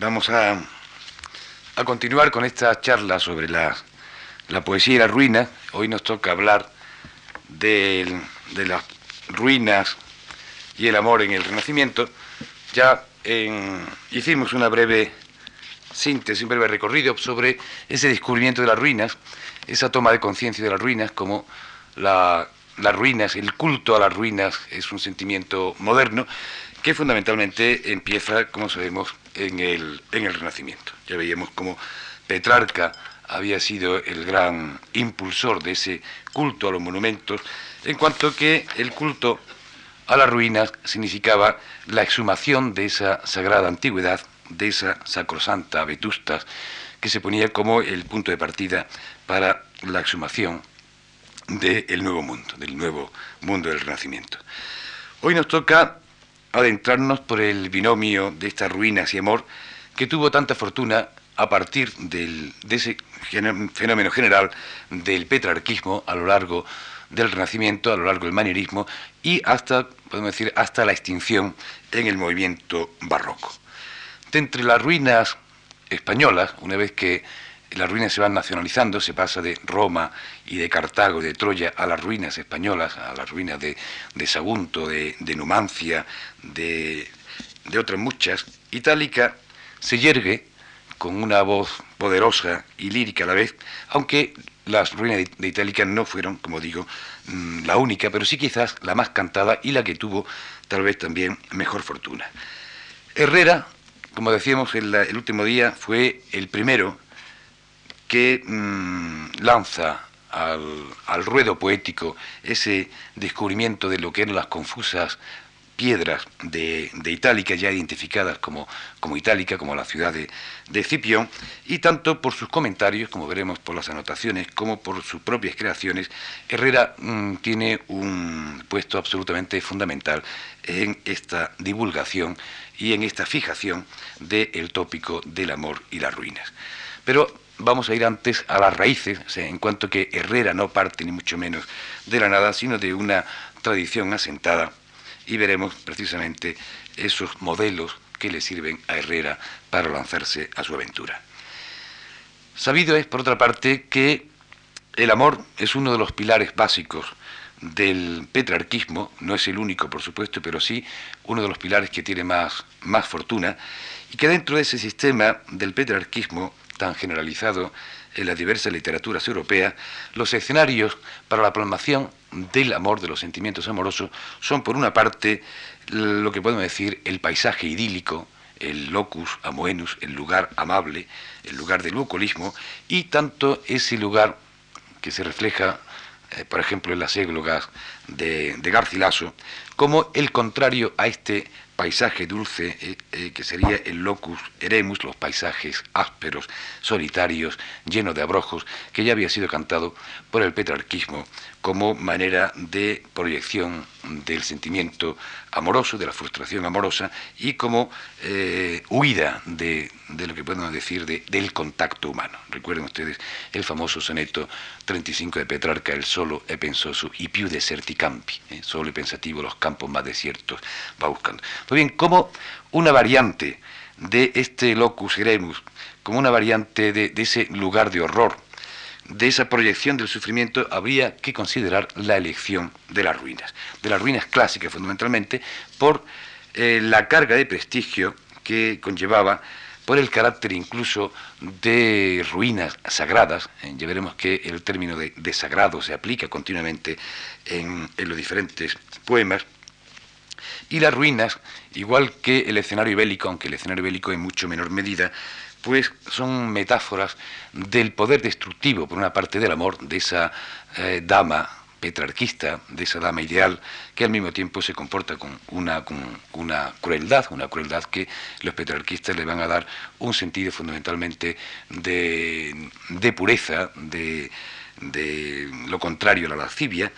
Vamos a, a continuar con esta charla sobre la, la poesía y la ruina. Hoy nos toca hablar de, de las ruinas y el amor en el Renacimiento. Ya hicimos una breve síntesis, un breve recorrido sobre ese descubrimiento de las ruinas, esa toma de conciencia de las ruinas, como la- las ruinas, el culto a las ruinas es un sentimiento moderno que fundamentalmente empieza, como sabemos, en el, en el Renacimiento. Ya veíamos cómo Petrarca había sido el gran impulsor de ese culto a los monumentos, en cuanto que el culto a las ruinas significaba la exhumación de esa sagrada antigüedad, de esa sacrosanta vetustas, que se ponía como el punto de partida para la exhumación del nuevo mundo, del nuevo mundo del Renacimiento. Hoy nos toca adentrarnos por el binomio de estas ruinas y amor que tuvo tanta fortuna a partir del- de ese fenómeno general del petrarquismo a lo largo del Renacimiento, a lo largo del manierismo y hasta, podemos decir, hasta la extinción en el movimiento barroco. De entre las ruinas españolas, una vez que las ruinas se van nacionalizando, se pasa de Roma y de Cartago de Troya a las ruinas españolas, a las ruinas de, Sagunto, de Numancia, de, de otras muchas, Itálica se yergue con una voz poderosa y lírica a la vez, aunque las ruinas de, Itálica no fueron, como digo, mm, la única, pero sí quizás la más cantada y la que tuvo tal vez también mejor fortuna. Herrera, como decíamos en la- el último día, fue el primero que mm, lanza al, al ruedo poético ese descubrimiento de lo que eran las confusas piedras de, de Itálica, ya identificadas como, como Itálica, como la ciudad de, de Escipión, y tanto por sus comentarios, como veremos por las anotaciones, como por sus propias creaciones, Herrera mm, tiene un puesto absolutamente fundamental en esta divulgación y en esta fijación del tópico del amor y las ruinas. Pero vamos a ir antes a las raíces, en cuanto que Herrera no parte ni mucho menos de la nada, sino de una tradición asentada, y veremos precisamente esos modelos que le sirven a Herrera para lanzarse a su aventura. Sabido es, por otra parte, que el amor es uno de los pilares básicos del petrarquismo, no es el único, por supuesto, pero sí uno de los pilares que tiene más, más fortuna, y que dentro de ese sistema del petrarquismo tan generalizado en las diversas literaturas europeas, los escenarios para la plasmación del amor, de los sentimientos amorosos, son por una parte lo que podemos decir el paisaje idílico, el locus amoenus, el lugar amable, el lugar del bucolismo, y tanto ese lugar que se refleja, eh, por ejemplo, en las églogas de, Garcilaso, como el contrario a este paisaje dulce, eh, eh, que sería el locus eremus, los paisajes ásperos, solitarios, llenos de abrojos, que ya había sido cantado por el petrarquismo como manera de proyección del sentimiento amoroso, de la frustración amorosa, y como eh, huida de, de lo que podemos decir de- del contacto humano. Recuerden ustedes el famoso soneto 35 de Petrarca, el solo e pensoso y più deserti campi, eh, solo y pensativo los campos más desiertos va buscando. Pues bien, como una variante de este locus eremus, como una variante de, de ese lugar de horror, de esa proyección del sufrimiento habría que considerar la elección de las ruinas, de las ruinas clásicas fundamentalmente, por eh, la carga de prestigio que conllevaba, por el carácter incluso de ruinas sagradas, eh, ya veremos que el término de, sagrado se aplica continuamente en, en los diferentes poemas, y las ruinas, igual que el escenario bélico, aunque el escenario bélico en mucho menor medida, pues son metáforas del poder destructivo, por una parte del amor, de esa eh, dama petrarquista, de esa dama ideal, que al mismo tiempo se comporta con una, crueldad, una crueldad que los petrarquistas le van a dar un sentido fundamentalmente de, de pureza, de, de lo contrario a la lascivia,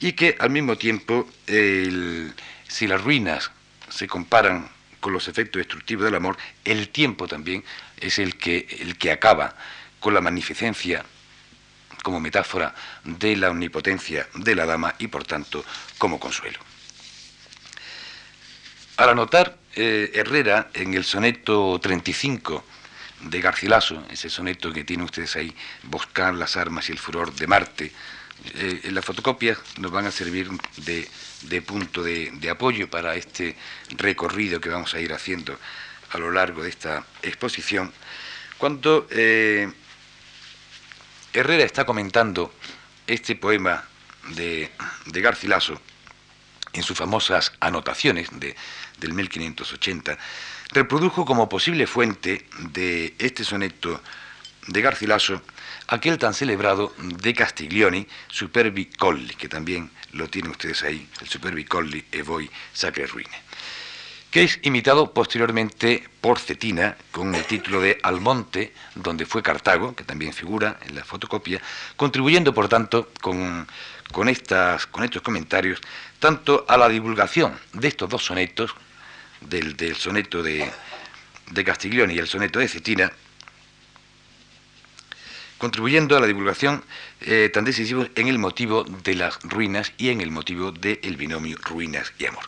y que al mismo tiempo, si las ruinas se comparan con los efectos destructivos del amor, el tiempo también es el que, el que acaba con la magnificencia como metáfora de la omnipotencia de la dama y por tanto como consuelo. Al anotar eh, Herrera, en el soneto 35 de Garcilaso, ese soneto que tienen ustedes ahí, Buscar las armas y el furor de Marte, eh, en las fotocopias nos van a servir de, punto de, apoyo para este recorrido que vamos a ir haciendo a lo largo de esta exposición. Cuando eh, Herrera está comentando este poema de, de Garcilaso, en sus famosas anotaciones de, del 1580, reprodujo como posible fuente de este soneto de Garcilaso aquel tan celebrado de Castiglioni, Superbi Colli, que también lo tienen ustedes ahí, el Superbi Colli e voi sacre ruine, que es imitado posteriormente por Cetina con el título de Almonte, donde fue Cartago, que también figura en la fotocopia, contribuyendo por tanto con, con, estas, con estos comentarios tanto a la divulgación de estos dos sonetos, del, soneto de, de Castiglioni y el soneto de Cetina, contribuyendo a la divulgación eh, tan decisivo en el motivo de las ruinas y en el motivo del binomio ruinas y amor.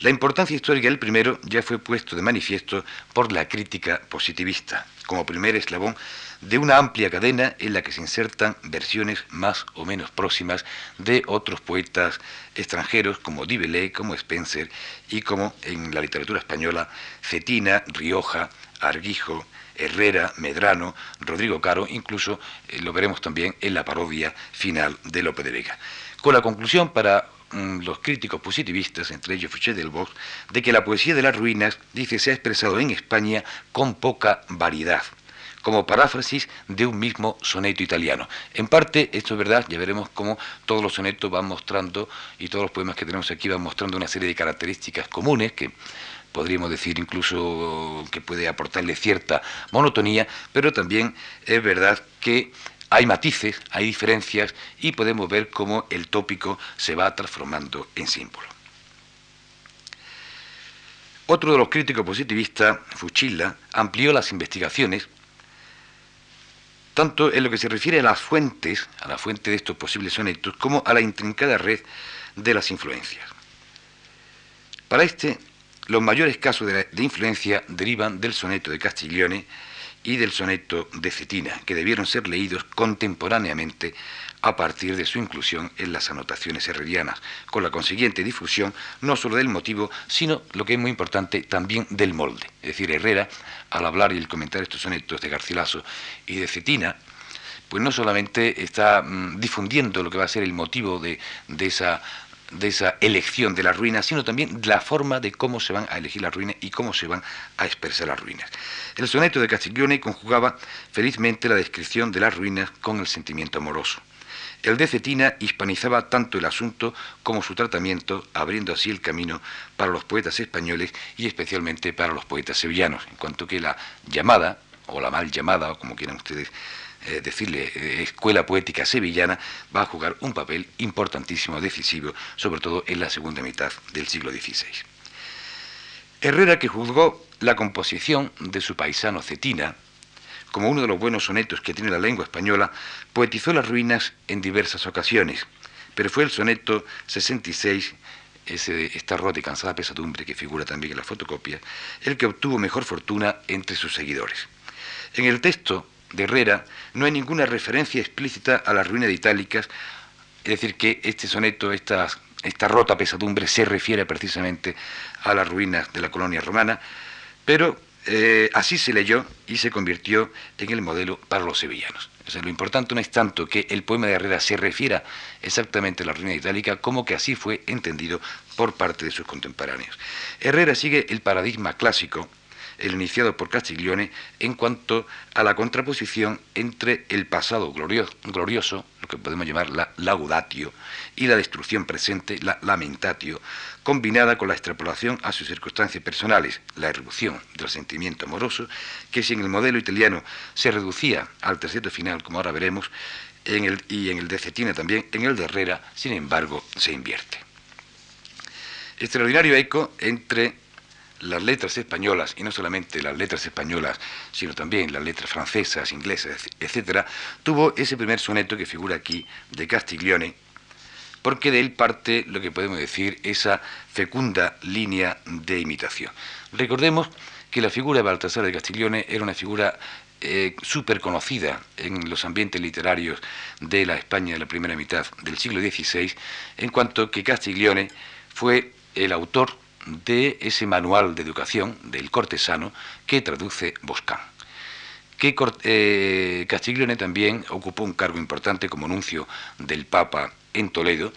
La importancia histórica del primero ya fue puesto de manifiesto por la crítica positivista, como primer eslabón de una amplia cadena en la que se insertan versiones más o menos próximas de otros poetas extranjeros como Dibelé, como Spencer y como en la literatura española Cetina, Rioja, Arguijo, Herrera, Medrano, Rodrigo Caro, incluso eh, lo veremos también en la parodia final de Lope de Vega. Con la conclusión para mm, los críticos positivistas, entre ellos Fouché del Bosch, de que la poesía de las ruinas, dice, se ha expresado en España con poca variedad como paráfrasis de un mismo soneto italiano. En parte, esto es verdad, ya veremos cómo todos los sonetos van mostrando, y todos los poemas que tenemos aquí van mostrando una serie de características comunes que podríamos decir incluso que puede aportarle cierta monotonía, pero también es verdad que hay matices, hay diferencias y podemos ver cómo el tópico se va transformando en símbolo. Otro de los críticos positivistas, Fuchilla, amplió las investigaciones tanto en lo que se refiere a las fuentes, a la fuente de estos posibles sonetos, como a la intrincada red de las influencias. Para este, los mayores casos de, influencia derivan del soneto de Castiglione y del soneto de Cetina, que debieron ser leídos contemporáneamente a partir de su inclusión en las anotaciones herrerianas, con la consiguiente difusión no solo del motivo, sino, lo que es muy importante, también del molde. Es decir, Herrera, al hablar y el comentar estos sonetos de Garcilaso y de Cetina, pues no solamente está mm, difundiendo lo que va a ser el motivo de, de esa de esa elección de las ruinas, sino también la forma de cómo se van a elegir las ruinas y cómo se van a expresar las ruinas. El soneto de Castiglione conjugaba felizmente la descripción de las ruinas con el sentimiento amoroso. El de Cetina hispanizaba tanto el asunto como su tratamiento, abriendo así el camino para los poetas españoles y especialmente para los poetas sevillanos, en cuanto que la llamada, o la mal llamada, o como quieran ustedes eh, decirle, eh, escuela poética sevillana, va a jugar un papel importantísimo, decisivo, sobre todo en la segunda mitad del siglo XVI. Herrera, que juzgó la composición de su paisano Cetina, como uno de los buenos sonetos que tiene la lengua española, poetizó las ruinas en diversas ocasiones, pero fue el soneto 66, ese, esta rota y cansada pesadumbre que figura también en la fotocopia, el que obtuvo mejor fortuna entre sus seguidores. En el texto de Herrera no hay ninguna referencia explícita a la ruina de Itálicas, es decir, que este soneto, esta, esta rota pesadumbre, se refiere precisamente a las ruinas de la colonia romana, pero eh, así se leyó y se convirtió en el modelo para los sevillanos. lo importante no es tanto que el poema de Herrera se refiera exactamente a la ruina itálica, como que así fue entendido por parte de sus contemporáneos. Herrera sigue el paradigma clásico, el iniciado por Castiglione, en cuanto a la contraposición entre el pasado glorioso, lo que podemos llamar la laudatio, y la destrucción presente, la lamentatio, combinada con la extrapolación a sus circunstancias personales, la erupción del sentimiento amoroso, que si en el modelo italiano se reducía al terceto final, como ahora veremos, y en el de Cetina también, en el de Herrera, sin embargo, se invierte. Extraordinario eco entre las letras españolas, y no solamente las letras españolas, sino también las letras francesas, inglesas, etc., tuvo ese primer soneto que figura aquí de Castiglione, porque de él parte lo que podemos decir esa fecunda línea de imitación. Recordemos que la figura de Baltasar de Castiglione era una figura eh, súper conocida en los ambientes literarios de la España de la primera mitad del siglo XVI, en cuanto que Castiglione fue el autor de ese manual de educación del cortesano que traduce Boscán. Que eh, Castiglione también ocupó un cargo importante como nuncio del Papa en Toledo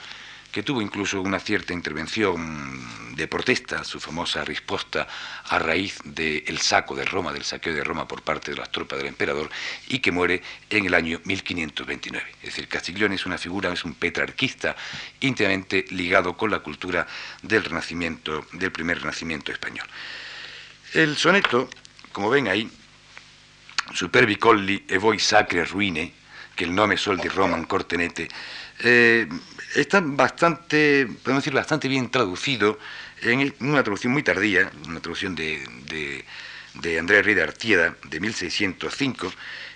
que tuvo incluso una cierta intervención de protesta, su famosa respuesta a raíz del saco de Roma, del saqueo de Roma por parte de las tropas del emperador, y que muere en el año 1529. Es decir, Castiglione es una figura, es un petrarquista íntimamente ligado con la cultura del Renacimiento, del primer Renacimiento español. El soneto, como ven ahí, Superbi colli e voi sacre ruine, que el nome sol di Roman cortenete, eh, está bastante, podemos decir, bastante bien traducido en una traducción muy tardía, una traducción de, de, de Andrea Rida Artieda de 1605,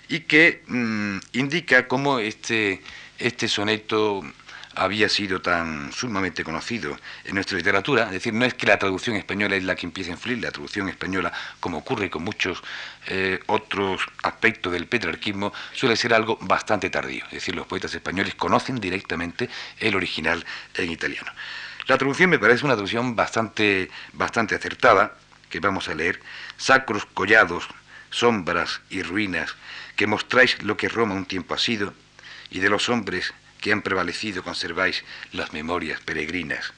y que mm, indica cómo este, este soneto había sido tan sumamente conocido en nuestra literatura, es decir, no es que la traducción española es la que empieza a influir, la traducción española, como ocurre con muchos eh, otros aspectos del petrarquismo, suele ser algo bastante tardío, es decir, los poetas españoles conocen directamente el original en italiano. La traducción me parece una traducción bastante, bastante acertada, que vamos a leer, sacros collados, sombras y ruinas, que mostráis lo que Roma un tiempo ha sido, y de los hombres que han prevalecido conserváis las memorias peregrinas,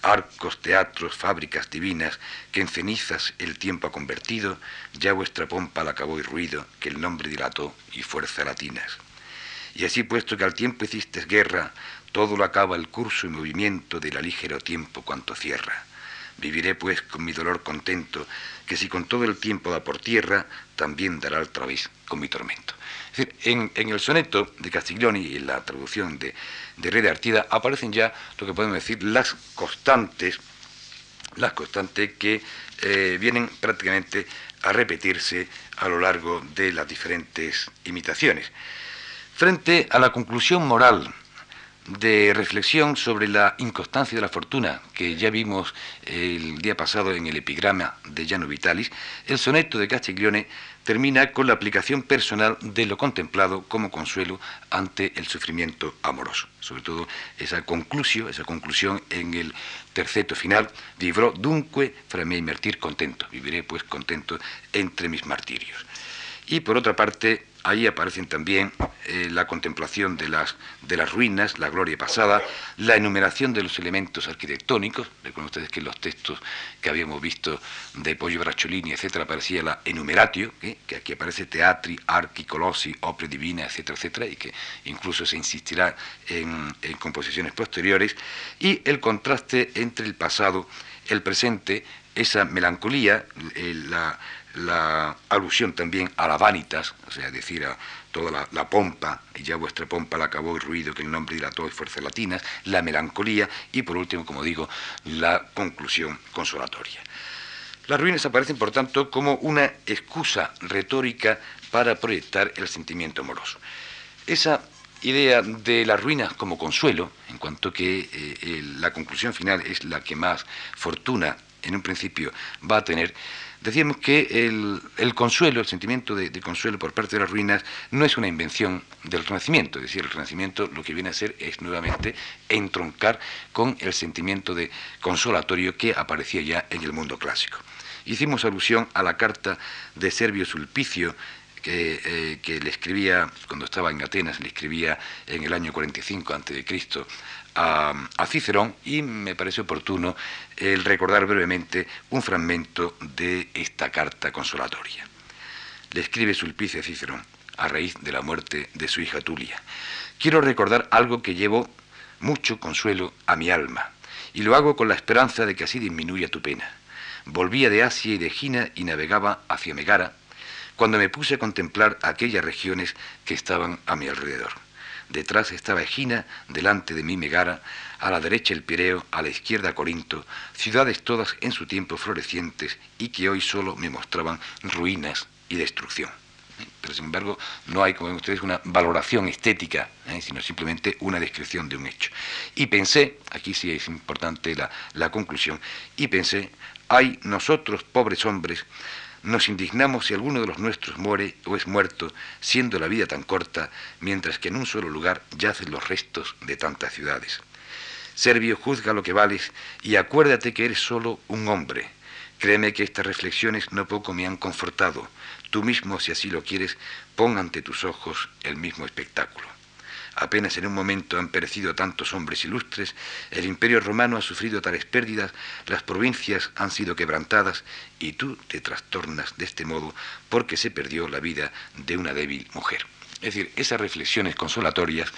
arcos, teatros, fábricas divinas, que en cenizas el tiempo ha convertido, ya vuestra pompa la acabó y ruido, que el nombre dilató y fuerza latinas. Y así puesto que al tiempo hiciste guerra, todo lo acaba el curso y movimiento del alígero tiempo cuanto cierra. Viviré pues con mi dolor contento, que si con todo el tiempo da por tierra, también dará otra vez con mi tormento en, el soneto de Castiglioni y en la traducción de, de Rey Artida aparecen ya lo que podemos decir las constantes, las constantes que eh, vienen prácticamente a repetirse a lo largo de las diferentes imitaciones. Frente a la conclusión moral de reflexión sobre la inconstancia de la fortuna que ya vimos el día pasado en el epigrama de Llano Vitalis, el soneto de Castiglione termina con la aplicación personal de lo contemplado como consuelo ante el sufrimiento amoroso. Sobre todo esa conclusión, esa conclusión en el terceto final, dunque fra contento, viviré pues contento entre mis martirios. Y por otra parte, Ahí aparecen también eh, la contemplación de las, de las ruinas, la gloria pasada, la enumeración de los elementos arquitectónicos. Recuerden ustedes que en los textos que habíamos visto de Pollo Bracciolini, etcétera, aparecía la enumeratio, que aquí aparece teatri, archi, colossi, opere divina, etcétera, etcétera, y que incluso se insistirá en, en composiciones posteriores. Y el contraste entre el pasado, el presente, esa melancolía, eh, la alusión también a la vanitas, o sea, decir a toda la, pompa, y ya vuestra pompa la acabó y ruido que el nombre dilató y fuerzas latinas, la melancolía y por último, como digo, la conclusión consolatoria. Las ruinas aparecen, por tanto, como una excusa retórica para proyectar el sentimiento amoroso. Esa idea de las ruinas como consuelo, en cuanto que eh, la conclusión final es la que más fortuna en un principio va a tener, decíamos que el, consuelo, el sentimiento de, consuelo por parte de las ruinas, no es una invención del Renacimiento, es decir, el Renacimiento lo que viene a hacer es nuevamente entroncar con el sentimiento de consolatorio que aparecía ya en el mundo clásico. Hicimos alusión a la carta de Servio Sulpicio, que, eh, le escribía, cuando estaba en Atenas, le escribía en el año 45 a.C. A, a Cicerón y me parece oportuno el recordar brevemente un fragmento de esta carta consolatoria. Le escribe Sulpicio a Cicerón a raíz de la muerte de su hija Tulia. Quiero recordar algo que llevo mucho consuelo a mi alma, y lo hago con la esperanza de que así disminuya tu pena. Volvía de Asia y de Gina y navegaba hacia Megara, cuando me puse a contemplar aquellas regiones que estaban a mi alrededor. Detrás estaba Egina, delante de mí Megara, a la derecha el Pireo, a la izquierda Corinto, ciudades todas en su tiempo florecientes y que hoy solo me mostraban ruinas y destrucción. pero sin embargo no hay, como ven ustedes, una valoración estética, sino simplemente una descripción de un hecho. Y pensé, aquí sí es importante la, la conclusión, y pensé, hay nosotros, pobres hombres, nos indignamos si alguno de los nuestros muere o es muerto, siendo la vida tan corta, mientras que en un solo lugar yacen los restos de tantas ciudades. Servio, juzga lo que vales y acuérdate que eres solo un hombre. Créeme que estas reflexiones no poco me han confortado. Tú mismo, si así lo quieres, pon ante tus ojos el mismo espectáculo. Apenas en un momento han perecido tantos hombres ilustres, el imperio romano ha sufrido tales pérdidas, las provincias han sido quebrantadas y tú te trastornas de este modo porque se perdió la vida de una débil mujer. Es decir, esas reflexiones consolatorias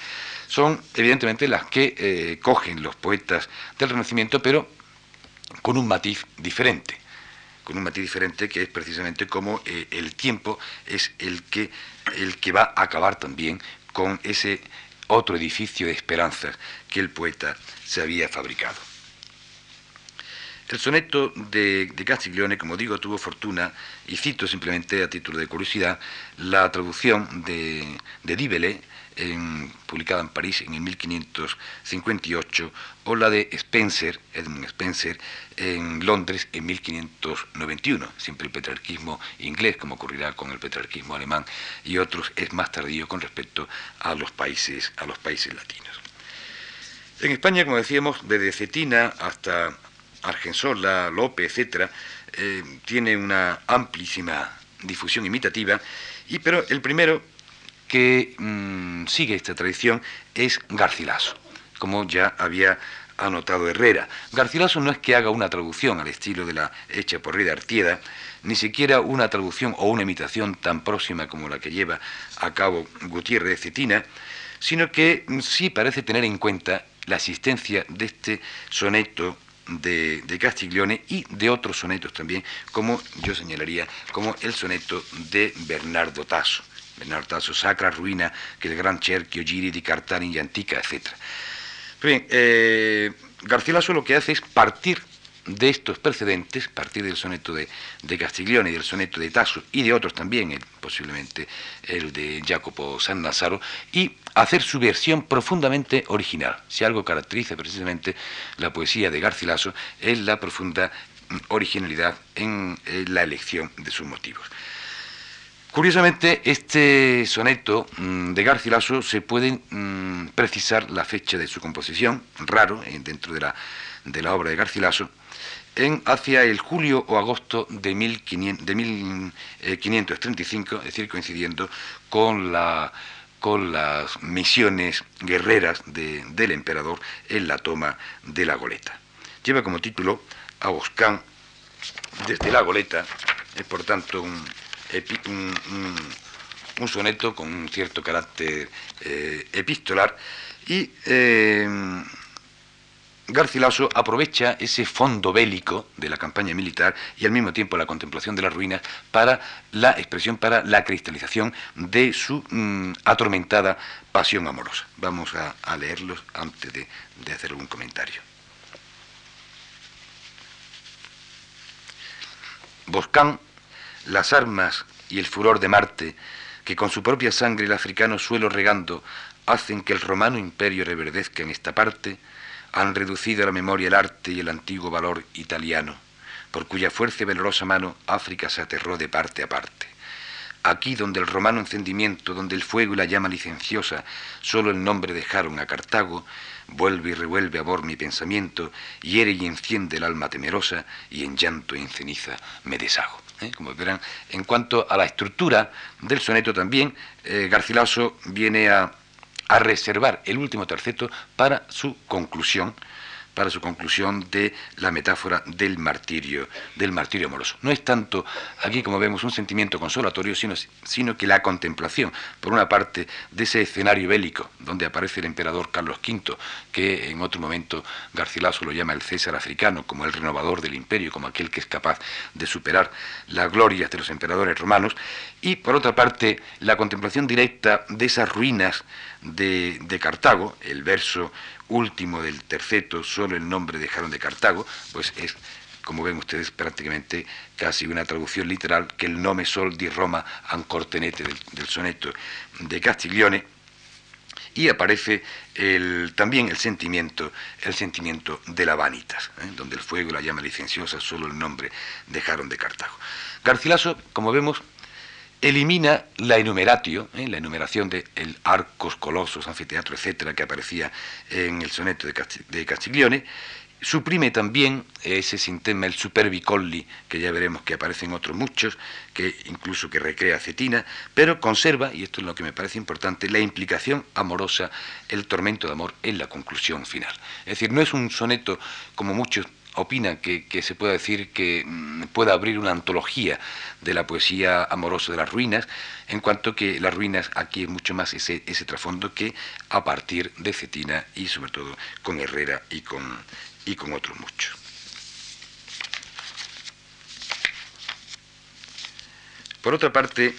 son evidentemente las que eh, cogen los poetas del Renacimiento, pero con un matiz diferente con un matiz diferente que es precisamente como eh, el tiempo es el que, el que va a acabar también con ese otro edificio de esperanzas que el poeta se había fabricado. El soneto de, Castiglione, como digo, tuvo fortuna, y cito simplemente a título de curiosidad, la traducción de, de publicada en París en el 1558, o la de Spencer, Edmund Spencer, en Londres en 1591. Siempre el petrarquismo inglés, como ocurrirá con el petrarquismo alemán y otros, es más tardío con respecto a los países, a los países latinos. En España, como decíamos, desde Cetina hasta Argensola, López, etc., eh, tiene una amplísima difusión imitativa, y, pero el primero que mm, sigue esta tradición es Garcilaso, como ya había anotado Herrera. Garcilaso no es que haga una traducción al estilo de la hecha por Rida Artieda, ni siquiera una traducción o una imitación tan próxima como la que lleva a cabo Gutiérrez de Cetina, sino que mm, sí parece tener en cuenta la existencia de este soneto de, Castiglione y de otros sonetos también, como yo señalaría, como el soneto de Bernardo Tasso. Tasso, Sacra Ruina, que el gran cerchio giri di Cartani y Antica, etc. Bien, eh, Garcilaso lo que hace es partir de estos precedentes, partir del soneto de, de Castiglione y del soneto de Tasso y de otros también, posiblemente el de Jacopo San Nazaro, y hacer su versión profundamente original. Si algo caracteriza precisamente la poesía de Garcilaso es la profunda originalidad en la elección de sus motivos. Curiosamente, este soneto mm, de Garcilaso se puede mm, precisar la fecha de su composición, raro eh, dentro de la, de la obra de Garcilaso, en hacia el julio o agosto de, 1535, es decir, coincidiendo con, la, con las misiones guerreras del emperador en la toma de la goleta. Lleva como título a Boscán desde la goleta, es por tanto un un, soneto con un cierto carácter eh, epistolar y eh, Garcilaso aprovecha ese fondo bélico de la campaña militar y al mismo tiempo la contemplación de las ruinas para la expresión, para la cristalización de su mm, atormentada pasión amorosa. Vamos a, leerlos antes de, de hacer algún comentario. Boscán las armas y el furor de Marte, que con su propia sangre el africano suelo regando, hacen que el romano imperio reverdezca en esta parte, han reducido a la memoria el arte y el antiguo valor italiano, por cuya fuerza y valorosa mano África se aterró de parte a parte. Aquí donde el romano encendimiento, donde el fuego y la llama licenciosa solo el nombre dejaron a Cartago, vuelve y revuelve a bor mi pensamiento, hiere y enciende el alma temerosa, y en llanto y en ceniza me deshago. ¿eh? como verán. En cuanto a la estructura del soneto también, eh, Garcilaso viene a, a reservar el último terceto para su conclusión, para su conclusión de la metáfora del martirio, del martirio amoroso. No es tanto aquí, como vemos, un sentimiento consolatorio, sino, sino que la contemplación, por una parte, de ese escenario bélico, donde aparece el emperador Carlos V, que en otro momento Garcilaso lo llama el César africano, como el renovador del imperio, como aquel que es capaz de superar las glorias de los emperadores romanos, y por otra parte, la contemplación directa de esas ruinas de, de Cartago, el verso último del terceto, solo el nombre dejaron de Cartago, pues es como ven ustedes, prácticamente casi una traducción literal, que el nome sol di Roma ancortenete del, del soneto de Castiglione, y aparece también el sentimiento, el sentimiento de la vanitas, ¿eh? donde el fuego y la llama licenciosa solo el nombre dejaron de Cartago. Garcilaso, como vemos, elimina la enumeratio, ¿eh? la enumeración de el arcos, colosos, anfiteatro, etcétera, que aparecía en el soneto de, Castiglione, Suprime también ese sintema, el superbicolli, que ya veremos que aparecen otros muchos, que incluso que recrea Cetina, pero conserva, y esto es lo que me parece importante, la implicación amorosa, el tormento de amor en la conclusión final. Es decir, no es un soneto como muchos opinan que, se pueda decir que mm, pueda abrir una antología de la poesía amorosa de las ruinas, en cuanto que las ruinas aquí es mucho más ese, ese trasfondo que a partir de Cetina y sobre todo con Herrera y con, y con otros muchos. Por otra parte,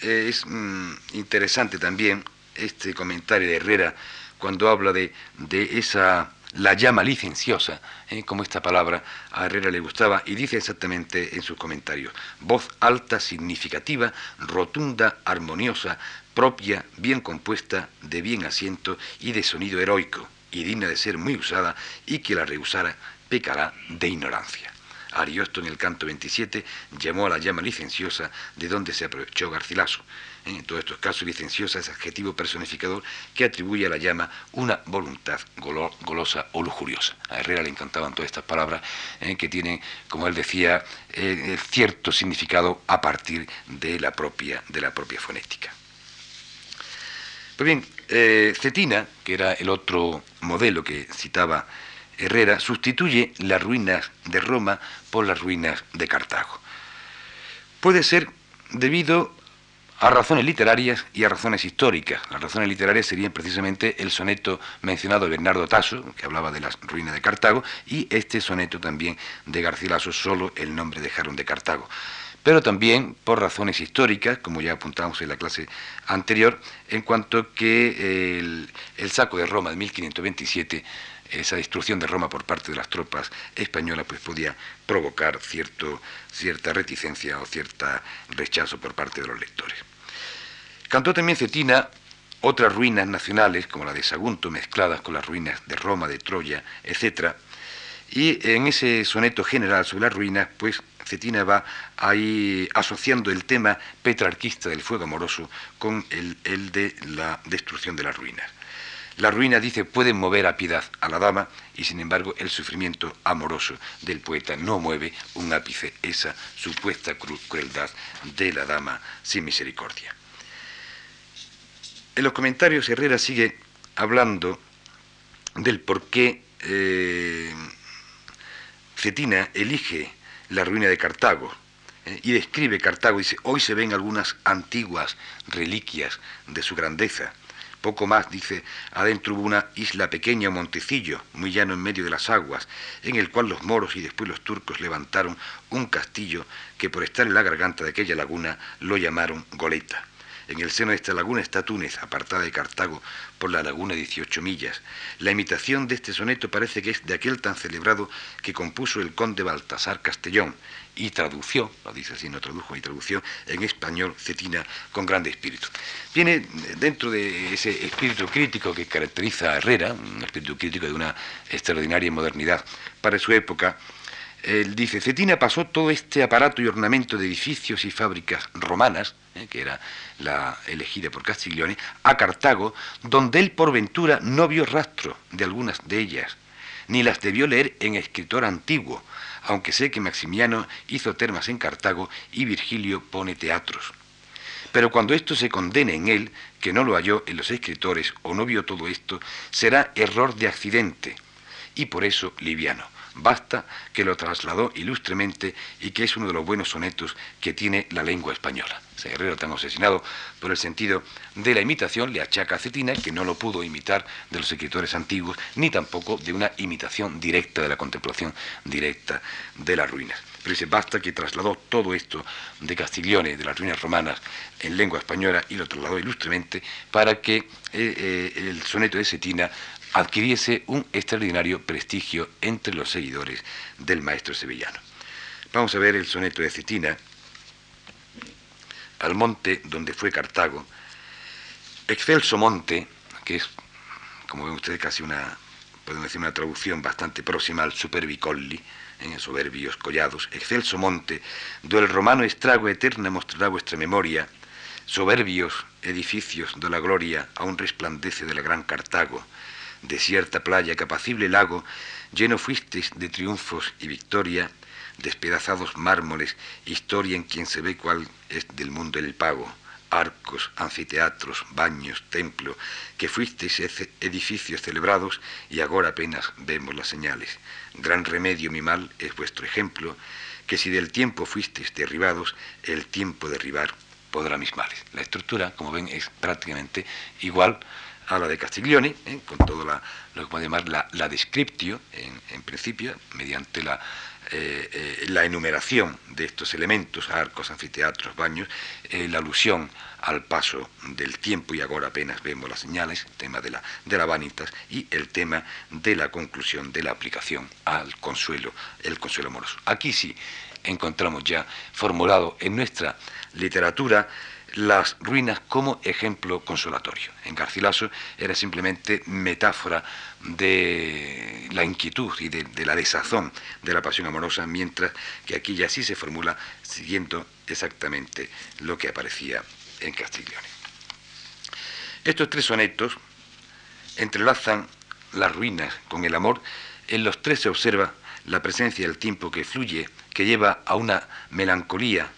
eh, es mm, interesante también este comentario de Herrera cuando habla de, de esa la llama licenciosa, eh, como esta palabra a Herrera le gustaba, y dice exactamente en sus comentarios, voz alta, significativa, rotunda, armoniosa, propia, bien compuesta, de bien asiento y de sonido heroico, y digna de ser muy usada, y que la rehusara pecará de ignorancia. Ariosto en el canto 27 llamó a la llama licenciosa de donde se aprovechó Garcilaso. En todos estos casos, licenciosa es adjetivo personificador que atribuye a la llama una voluntad golosa o lujuriosa. A Herrera le encantaban todas estas palabras eh, que tienen, como él decía, eh, cierto significado a partir de la propia, de la propia fonética. Pues bien, eh, Cetina, que era el otro modelo que citaba Herrera, sustituye las ruinas de Roma por las ruinas de Cartago. Puede ser debido a razones literarias y a razones históricas. Las razones literarias serían precisamente el soneto mencionado de Bernardo Tasso, que hablaba de las ruinas de Cartago, y este soneto también de Garcilaso, solo el nombre dejaron de Cartago. Pero también por razones históricas, como ya apuntamos en la clase anterior, en cuanto que el, el saco de Roma de 1527 esa destrucción de Roma por parte de las tropas españolas pues podía provocar cierto, cierta reticencia o cierto rechazo por parte de los lectores. Cantó también Cetina otras ruinas nacionales, como la de Sagunto, mezcladas con las ruinas de Roma, de Troya, etc. Y en ese soneto general sobre las ruinas, pues Cetina va ahí asociando el tema petrarquista del fuego amoroso con el, el de la destrucción de las ruinas. Las ruinas, dice, pueden mover a piedad a la dama y sin embargo el sufrimiento amoroso del poeta no mueve un ápice esa supuesta crueldad de la dama sin misericordia. En los comentarios Herrera sigue hablando del por qué eh, Cetina elige la ruina de Cartago eh, y describe Cartago, dice, hoy se ven algunas antiguas reliquias de su grandeza. Poco más, dice, adentro hubo una isla pequeña, un montecillo, muy llano en medio de las aguas, en el cual los moros y después los turcos levantaron un castillo que por estar en la garganta de aquella laguna lo llamaron Goleta. En el seno de esta laguna está Túnez, apartada de Cartago por la laguna 18 millas. La imitación de este soneto parece que es de aquel tan celebrado que compuso el conde Baltasar Castellón y tradució, lo dice así, no tradujo y tradució en español Cetina con grande espíritu. Viene dentro de ese espíritu crítico que caracteriza a Herrera, un espíritu crítico de una extraordinaria modernidad para su época, él dice, Cetina pasó todo este aparato y ornamento de edificios y fábricas romanas, eh, que era la elegida por Castiglione, a Cartago, donde él por ventura no vio rastro de algunas de ellas, ni las debió leer en escritor antiguo, aunque sé que Maximiano hizo termas en Cartago y Virgilio pone teatros. Pero cuando esto se condene en él, que no lo halló en los escritores o no vio todo esto, será error de accidente, y por eso liviano. Basta que lo trasladó ilustremente y que es uno de los buenos sonetos que tiene la lengua española. Ese guerrero tan obsesionado por el sentido de la imitación le achaca a Cetina que no lo pudo imitar de los escritores antiguos, ni tampoco de una imitación directa de la contemplación directa de las ruinas. Pero dice, basta que trasladó todo esto de Castiglione, de las ruinas romanas, en lengua española y lo trasladó ilustremente para que eh, eh, el soneto de Cetina adquiriese un extraordinario prestigio entre los seguidores del maestro sevillano. Vamos a ver el soneto de Cetina, al monte donde fue Cartago, excelso monte, que es, como ven ustedes, casi una, podemos decir, una traducción bastante próxima al superbicolli, en soberbios collados, excelso monte, do el romano estrago eterna mostrará vuestra memoria, soberbios edificios de la gloria aún resplandece de la gran Cartago, desierta playa, capacible lago, lleno fuisteis de triunfos y victoria, despedazados mármoles, historia en quien se ve cuál es del mundo el pago, arcos, anfiteatros, baños, templo, que fuisteis edificios celebrados y ahora apenas vemos las señales. Gran remedio mi mal es vuestro ejemplo, que si del tiempo fuisteis derribados, el tiempo derribar podrá mis males. La estructura, como ven, es prácticamente igual a la de Castiglione, ¿eh? con todo la, lo que podemos llamar la, la descriptio, en, principio, mediante la, eh, eh, la enumeración de estos elementos, arcos, anfiteatros, baños, la alusión al paso del tiempo, y ahora apenas vemos las señales, el tema de la, de la vanitas, y el tema de la conclusión de la aplicación al consuelo, el consuelo amoroso. Aquí sí encontramos ya formulado en nuestra literatura las ruinas como ejemplo consolatorio. En Garcilaso era simplemente metáfora de la inquietud y de, la desazón de la pasión amorosa, mientras que aquí ya sí se formula siguiendo exactamente lo que aparecía en Castiglione. Estos tres sonetos entrelazan las ruinas con el amor. En los tres se observa la presencia del tiempo que fluye, que lleva a una melancolía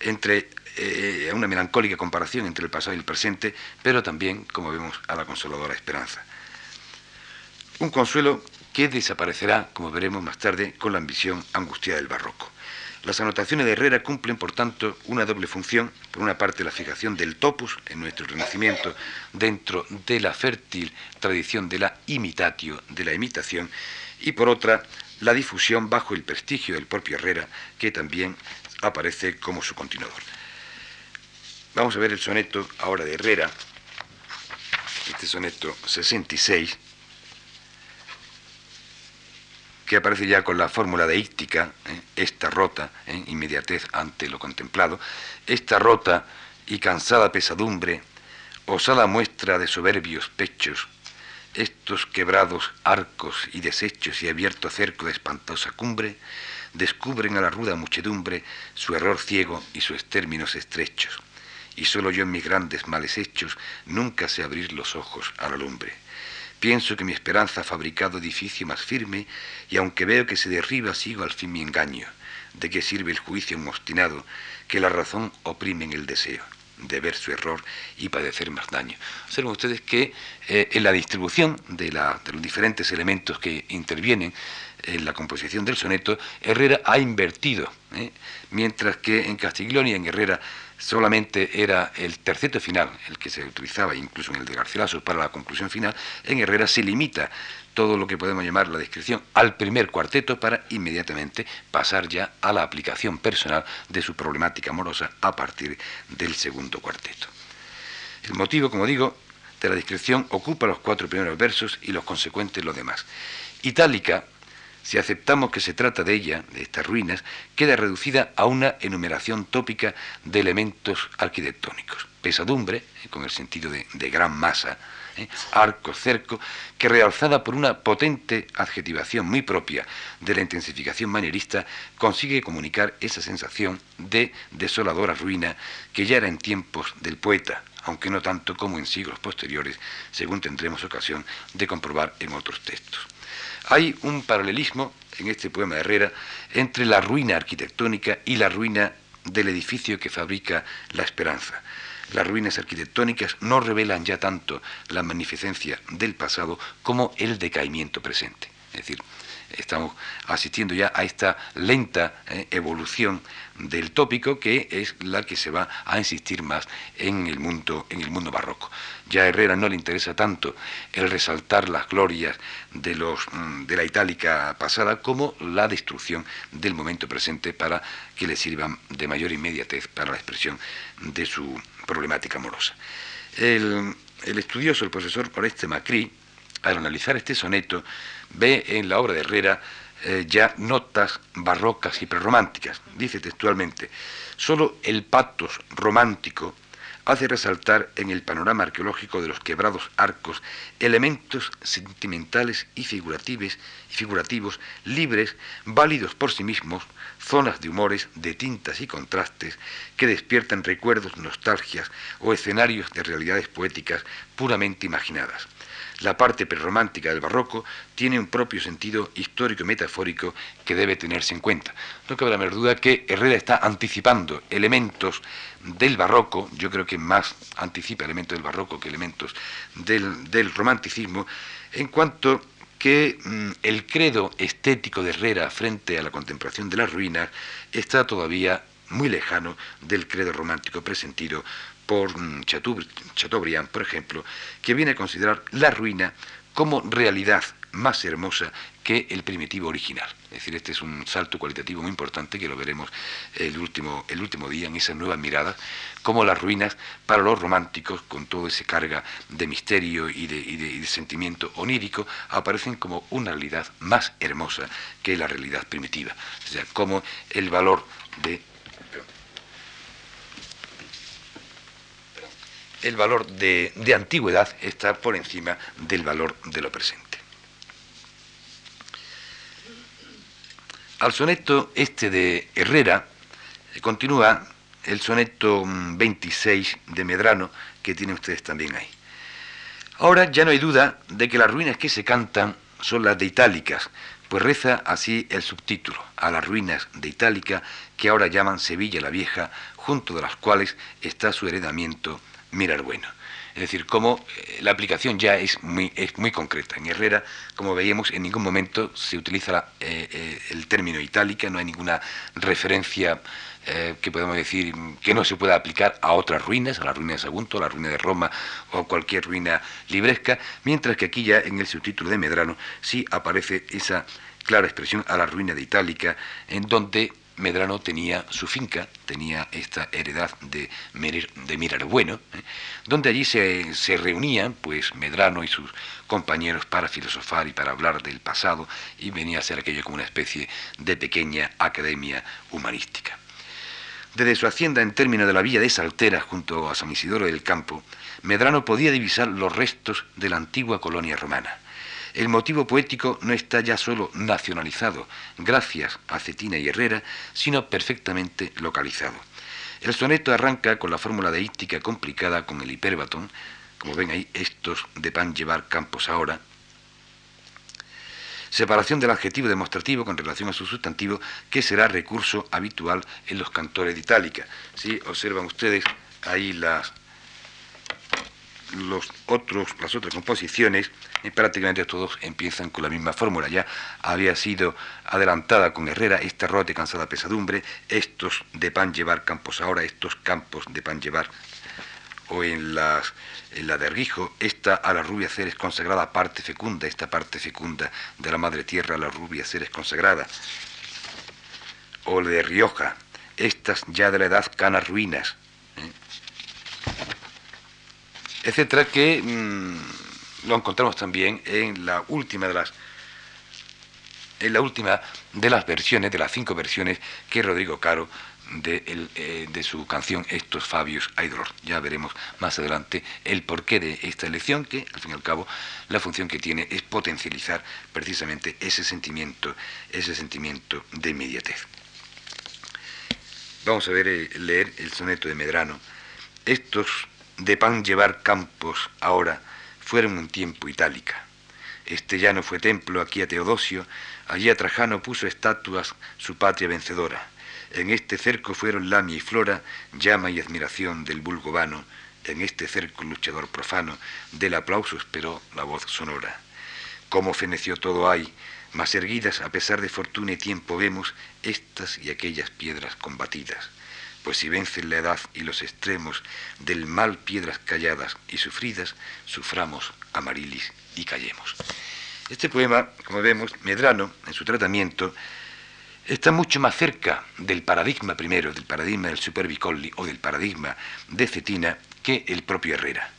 entre eh, una melancólica comparación entre el pasado y el presente, pero también, como vemos, a la consoladora esperanza. Un consuelo que desaparecerá, como veremos más tarde, con la ambición angustiada del barroco. Las anotaciones de Herrera cumplen, por tanto, una doble función. Por una parte, la fijación del topus en nuestro renacimiento dentro de la fértil tradición de la imitatio, de la imitación, y por otra, la difusión bajo el prestigio del propio Herrera, que también aparece como su continuador. Vamos a ver el soneto ahora de Herrera, este soneto 66, que aparece ya con la fórmula de íctica, ¿eh? esta rota, ¿eh? inmediatez ante lo contemplado, esta rota y cansada pesadumbre, osada muestra de soberbios pechos, estos quebrados arcos y desechos y abierto cerco de espantosa cumbre, descubren a la ruda muchedumbre su error ciego y sus términos estrechos. Y solo yo en mis grandes males hechos nunca sé abrir los ojos a la lumbre. Pienso que mi esperanza ha fabricado edificio más firme, y aunque veo que se derriba, sigo al fin mi engaño. ¿De qué sirve el juicio obstinado que la razón oprime en el deseo? de ver su error y padecer más daño. Observen ustedes que eh, en la distribución de, los diferentes elementos que intervienen en la composición del soneto, Herrera ha invertido, ¿eh? mientras que en Castiglione y en Herrera solamente era el terceto final, el que se utilizaba incluso en el de Garcilaso para la conclusión final, en Herrera se limita todo lo que podemos llamar la descripción al primer cuarteto para inmediatamente pasar ya a la aplicación personal de su problemática amorosa a partir del segundo cuarteto. El motivo, como digo, de la descripción ocupa los cuatro primeros versos y los consecuentes los demás. Itálica si aceptamos que se trata de ella, de estas ruinas, queda reducida a una enumeración tópica de elementos arquitectónicos. Pesadumbre, con el sentido de, gran masa, eh, arco, cerco, que realzada por una potente adjetivación muy propia de la intensificación manierista, consigue comunicar esa sensación de desoladora ruina que ya era en tiempos del poeta, aunque no tanto como en siglos posteriores, según tendremos ocasión de comprobar en otros textos. Hay un paralelismo en este poema de Herrera entre la ruina arquitectónica y la ruina del edificio que fabrica la esperanza. Las ruinas arquitectónicas no revelan ya tanto la magnificencia del pasado como el decaimiento presente. Es decir, estamos asistiendo ya a esta lenta eh, evolución del tópico que es la que se va a insistir más en el mundo en el mundo barroco. Ya a Herrera no le interesa tanto el resaltar las glorias de los mm, de la itálica pasada como la destrucción del momento presente para que le sirvan de mayor inmediatez para la expresión de su problemática amorosa. El, el estudioso, el profesor Oreste Macri, al analizar este soneto, ve en la obra de Herrera eh, ya notas barrocas y prerrománticas. Dice textualmente, solo el patos romántico hace resaltar en el panorama arqueológico de los quebrados arcos elementos sentimentales y figurativos, y figurativos libres, válidos por sí mismos, zonas de humores, de tintas y contrastes que despiertan recuerdos, nostalgias o escenarios de realidades poéticas puramente imaginadas. La parte prerromántica del barroco tiene un propio sentido histórico y metafórico que debe tenerse en cuenta. No cabe la menor duda que Herrera está anticipando elementos del barroco, yo creo que más anticipa elementos del barroco que elementos del, romanticismo, en cuanto que mm, el credo estético de Herrera frente a la contemplación de las ruinas está todavía muy lejano del credo romántico presentido por Chateaubriand, por ejemplo, que viene a considerar la ruina como realidad más hermosa que el primitivo original. Es decir, este es un salto cualitativo muy importante que lo veremos el último, el último día en esas nuevas miradas, como las ruinas para los románticos, con todo ese carga de misterio y de, y de sentimiento onírico, aparecen como una realidad más hermosa que la realidad primitiva. O sea, como el valor de el valor de, antigüedad está por encima del valor de lo presente. Al soneto este de Herrera eh, continúa el soneto 26 mm, de Medrano que tienen ustedes también ahí. Ahora ya no hay duda de que las ruinas que se cantan son las de Itálicas, pues reza así el subtítulo, a las ruinas de Itálica que ahora llaman Sevilla la Vieja, junto de las cuales está su heredamiento mirar bueno. Es decir, como eh, la aplicación ya es muy, es muy concreta. En Herrera, como veíamos, en ningún momento se utiliza eh, eh, el término itálica, no hay ninguna referencia que podemos decir que no se pueda aplicar a otras ruinas, a la ruina de Sagunto, a la ruina de Roma o cualquier ruina libresca, mientras que aquí ya en el subtítulo de Medrano sí aparece esa clara expresión a la ruina de Itálica, en donde Medrano tenía su finca, tenía esta heredad de, de Mirar Bueno, ¿eh? donde allí se, reunían pues Medrano y sus compañeros para filosofar y para hablar del pasado y venía a ser aquello como una especie de pequeña academia humanística. Desde su hacienda en términos de la villa de Saltera junto a San Isidoro del Campo, Medrano podía divisar los restos de la antigua colonia romana. El motivo poético no está ya solo nacionalizado, gracias a Cetina y Herrera, sino perfectamente localizado. El soneto arranca con la fórmula deística complicada con el hiperbatón, como ven ahí, estos de pan llevar campos ahora, separación del adjetivo demostrativo con relación a su sustantivo, que será recurso habitual en los cantores de itálica. Si observan ustedes ahí las, los otros, las otras composiciones, y prácticamente todos empiezan con la misma fórmula. Ya había sido adelantada con Herrera esta rote cansada pesadumbre, estos de pan llevar campos ahora, estos campos de pan llevar, o en, las, en la de Erguijo, esta a la rubia Ceres consagrada parte fecunda, esta parte fecunda de la madre tierra a la rubia Ceres consagrada, o la de Rioja, estas ya de la edad canas ruinas, ¿eh? Etcétera, que mm, lo encontramos también en la última de las en la última de las versiones, de las cinco versiones que Rodrigo Caro de, eh, de, su canción Estos Fabios hay dolor. Ya veremos más adelante el porqué de esta elección, que al fin y al cabo la función que tiene es potencializar precisamente ese sentimiento, ese sentimiento de inmediatez. Vamos a ver, eh, leer el soneto de Medrano. Estos de pan llevar campos ahora, fueron un tiempo itálica. Este llano fue templo aquí a Teodosio, allí a Trajano puso estatuas su patria vencedora. En este cerco fueron Lamia y Flora, llama y admiración del vulgo vano. En este cerco luchador profano, del aplauso esperó la voz sonora. Cómo feneció todo hay, mas erguidas a pesar de fortuna y tiempo vemos estas y aquellas piedras combatidas pues si vencen la edad y los extremos del mal piedras calladas y sufridas, suframos amarilis y callemos. Este poema, como vemos, Medrano, en su tratamiento, está mucho más cerca del paradigma primero, del paradigma del Superbicolli o del paradigma de Cetina, que el propio Herrera.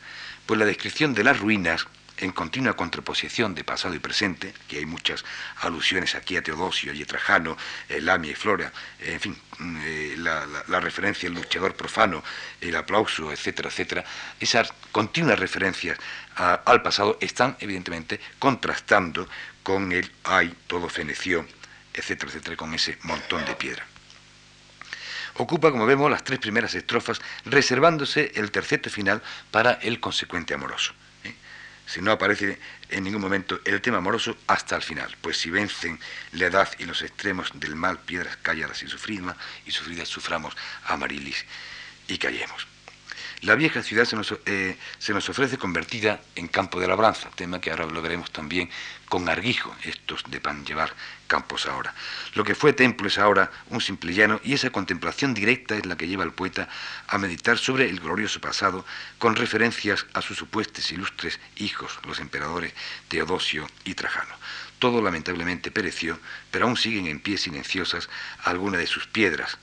Pues la descripción de las ruinas en continua contraposición de pasado y presente, que hay muchas alusiones aquí a Teodosio y a Trajano, eh, Lamia y Flora, en fin, mm, eh, la, referencia al luchador profano, el aplauso, etcétera, etcétera, esas continuas referencias al pasado están evidentemente contrastando con el ay, todo feneció, etcétera, etcétera, con ese montón de piedra. Ocupa, como vemos, las tres primeras estrofas, reservándose el terceto final para el consecuente amoroso. Si no aparece en ningún momento el tema amoroso hasta el final, pues si vencen la edad y los extremos del mal, piedras calladas y sufridas, y sufridas suframos amarilis y callemos. La vieja ciudad se nos, eh, se nos, ofrece convertida en campo de labranza, tema que ahora lo veremos también con Arguijo, estos de pan llevar campos ahora. Lo que fue templo es ahora un simple llano y esa contemplación directa es la que lleva al poeta a meditar sobre el glorioso pasado con referencias a sus supuestos ilustres hijos, los emperadores Teodosio y Trajano. Todo lamentablemente pereció, pero aún siguen en pie silenciosas algunas de sus piedras.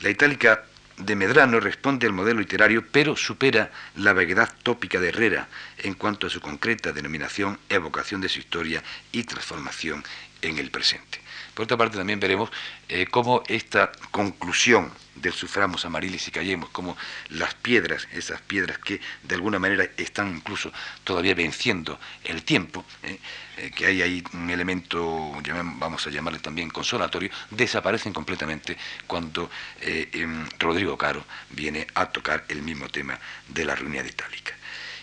La itálica de Medrano responde al modelo literario, pero supera la vaguedad tópica de Herrera en cuanto a su concreta denominación, evocación de su historia y transformación en el presente. Por otra parte, también veremos eh, cómo esta conclusión del suframos amarilis y callemos, como las piedras, esas piedras que de alguna manera están incluso todavía venciendo el tiempo, eh, eh, que hay ahí un elemento, vamos a llamarle también consolatorio, desaparecen completamente cuando em, Rodrigo Caro viene a tocar el mismo tema de la ruina de Itálica.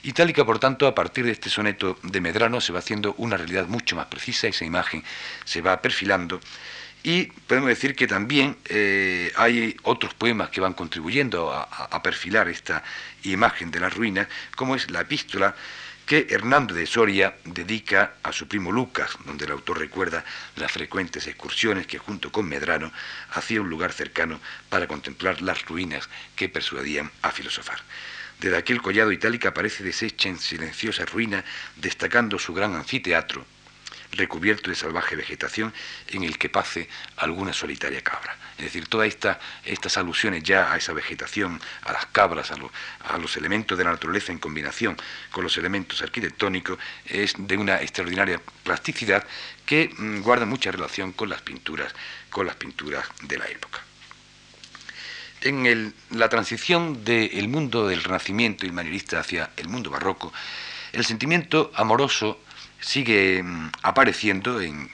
Itálica, por tanto, a partir de este soneto de Medrano se va haciendo una realidad mucho más precisa, esa imagen se va perfilando y podemos decir que también eh, hay otros poemas que van contribuyendo a, perfilar esta imagen de las ruinas, como es la epístola que Hernando de Soria dedica a su primo Lucas, donde el autor recuerda las frecuentes excursiones que junto con Medrano hacía un lugar cercano para contemplar las ruinas que persuadían a filosofar. Desde aquel collado itálica aparece deshecha en silenciosa ruina, destacando su gran anfiteatro, recubierto de salvaje vegetación, en el que pase alguna solitaria cabra. Es decir, todas esta, estas alusiones ya a esa vegetación, a las cabras, a, los elementos de la naturaleza en combinación con los elementos arquitectónicos, es de una extraordinaria plasticidad que mm, guarda mucha relación con las pinturas, con las pinturas de la época en la transición del mundo del Renacimiento y manierista hacia el mundo barroco, el sentimiento amoroso sigue mm, apareciendo en,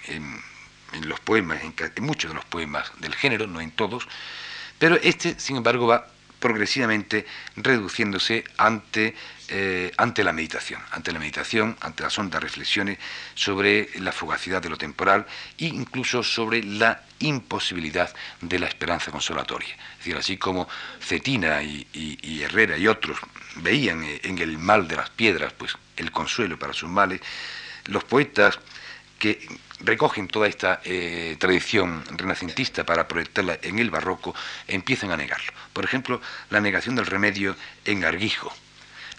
los poemas, en, muchos de los poemas del género, no en todos, pero este, sin embargo, va progresivamente reduciéndose ante, eh, ante la meditación, ante la meditación, ante las hondas reflexiones sobre la fugacidad de lo temporal e incluso sobre la imposibilidad de la esperanza consolatoria. Es decir, así como Cetina y, Herrera y otros veían en el mal de las piedras pues el consuelo para sus males, los poetas que recogen toda esta eh, tradición renacentista para proyectarla en el barroco empiezan a negarlo. Por ejemplo, la negación del remedio en Arguijo,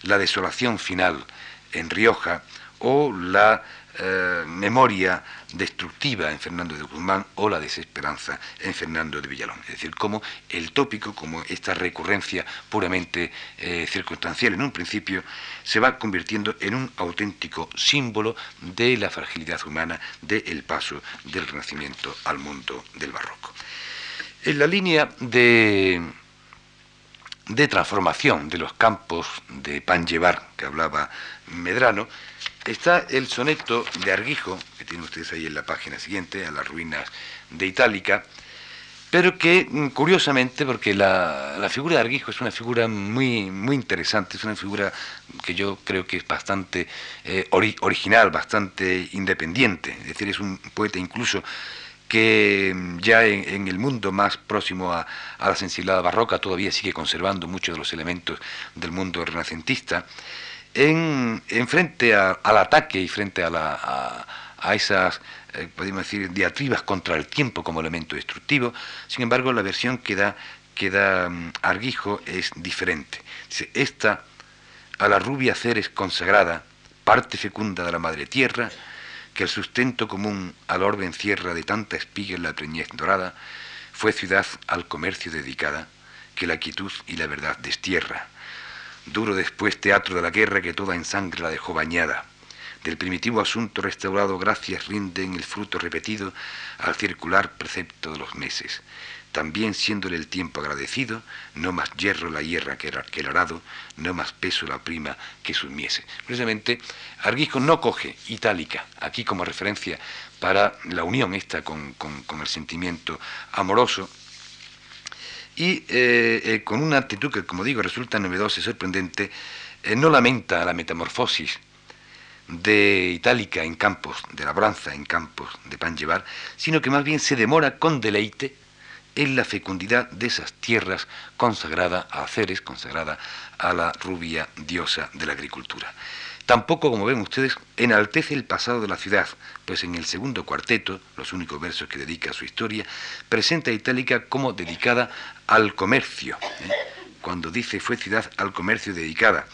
la desolación final en Rioja o la eh, memoria destructiva en Fernando de Guzmán o la desesperanza en Fernando de Villalón. Es decir, como el tópico, como esta recurrencia puramente eh, circunstancial en un principio, se va convirtiendo en un auténtico símbolo de la fragilidad humana, del paso del Renacimiento al mundo del Barroco. En la línea de de transformación de los campos de pan llevar que hablaba Medrano, está el soneto de Arguijo, tienen ustedes ahí en la página siguiente, a las ruinas de Itálica, pero que mm, curiosamente, porque la, figura de Arguijo es una figura muy, muy interesante, es una figura que yo creo que es bastante eh, original, bastante independiente, es decir, es un poeta incluso que mm, ya en, el mundo más próximo a, la sensibilidad barroca todavía sigue conservando muchos de los elementos del mundo renacentista, en, frente al ataque y frente a, esas, eh, podemos decir, diatribas contra el tiempo como elemento destructivo, sin embargo la versión que da, que da mm, Arguijo es diferente. Dice, esta a la rubia Ceres consagrada, parte fecunda de la madre tierra, que el sustento común al orbe encierra de tanta espiga en la preñez dorada, fue ciudad al comercio dedicada, que la quietud y la verdad destierra duro después teatro de la guerra que toda en sangre la dejó bañada. Del primitivo asunto restaurado gracias rinden el fruto repetido al circular precepto de los meses. También siéndole el tiempo agradecido, no más hierro la hierra que el arado, no más peso la prima que sus mieses. Precisamente, Arguijo no coge itálica aquí como referencia para la unión esta con, el sentimiento amoroso, y eh, eh, con una actitud que, como digo, resulta novedosa y sorprendente, eh, no lamenta la metamorfosis de Itálica en campos de labranza, en campos de pan llevar, sino que más bien se demora con deleite en la fecundidad de esas tierras consagrada a Ceres, consagrada a la rubia diosa de la agricultura. Tampoco, como ven ustedes, enaltece el pasado de la ciudad, pues en el segundo cuarteto, los únicos versos que dedica a su historia, presenta a Itálica como dedicada al comercio. ¿eh? Cuando dice fue ciudad al comercio dedicada,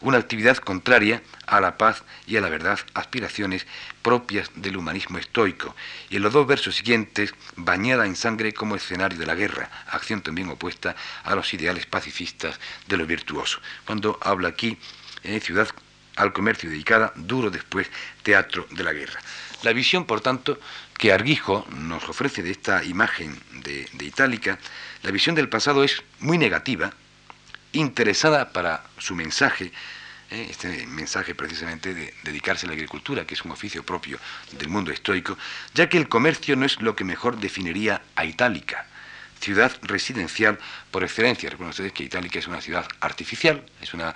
una actividad contraria a la paz y a la verdad, aspiraciones propias del humanismo estoico, y en los dos versos siguientes, bañada en sangre como escenario de la guerra, acción también opuesta a los ideales pacifistas de lo virtuoso. Cuando habla aquí, en ciudad al comercio dedicada, duro después teatro de la guerra. La visión, por tanto, que Arguijo nos ofrece de esta imagen de Itálica, la visión del pasado es muy negativa, interesada para su mensaje, eh, este mensaje precisamente de dedicarse a la agricultura, que es un oficio propio del mundo estoico, ya que el comercio no es lo que mejor definiría a Itálica, ciudad residencial por excelencia. Recuerden ustedes que Itálica es una ciudad artificial, es una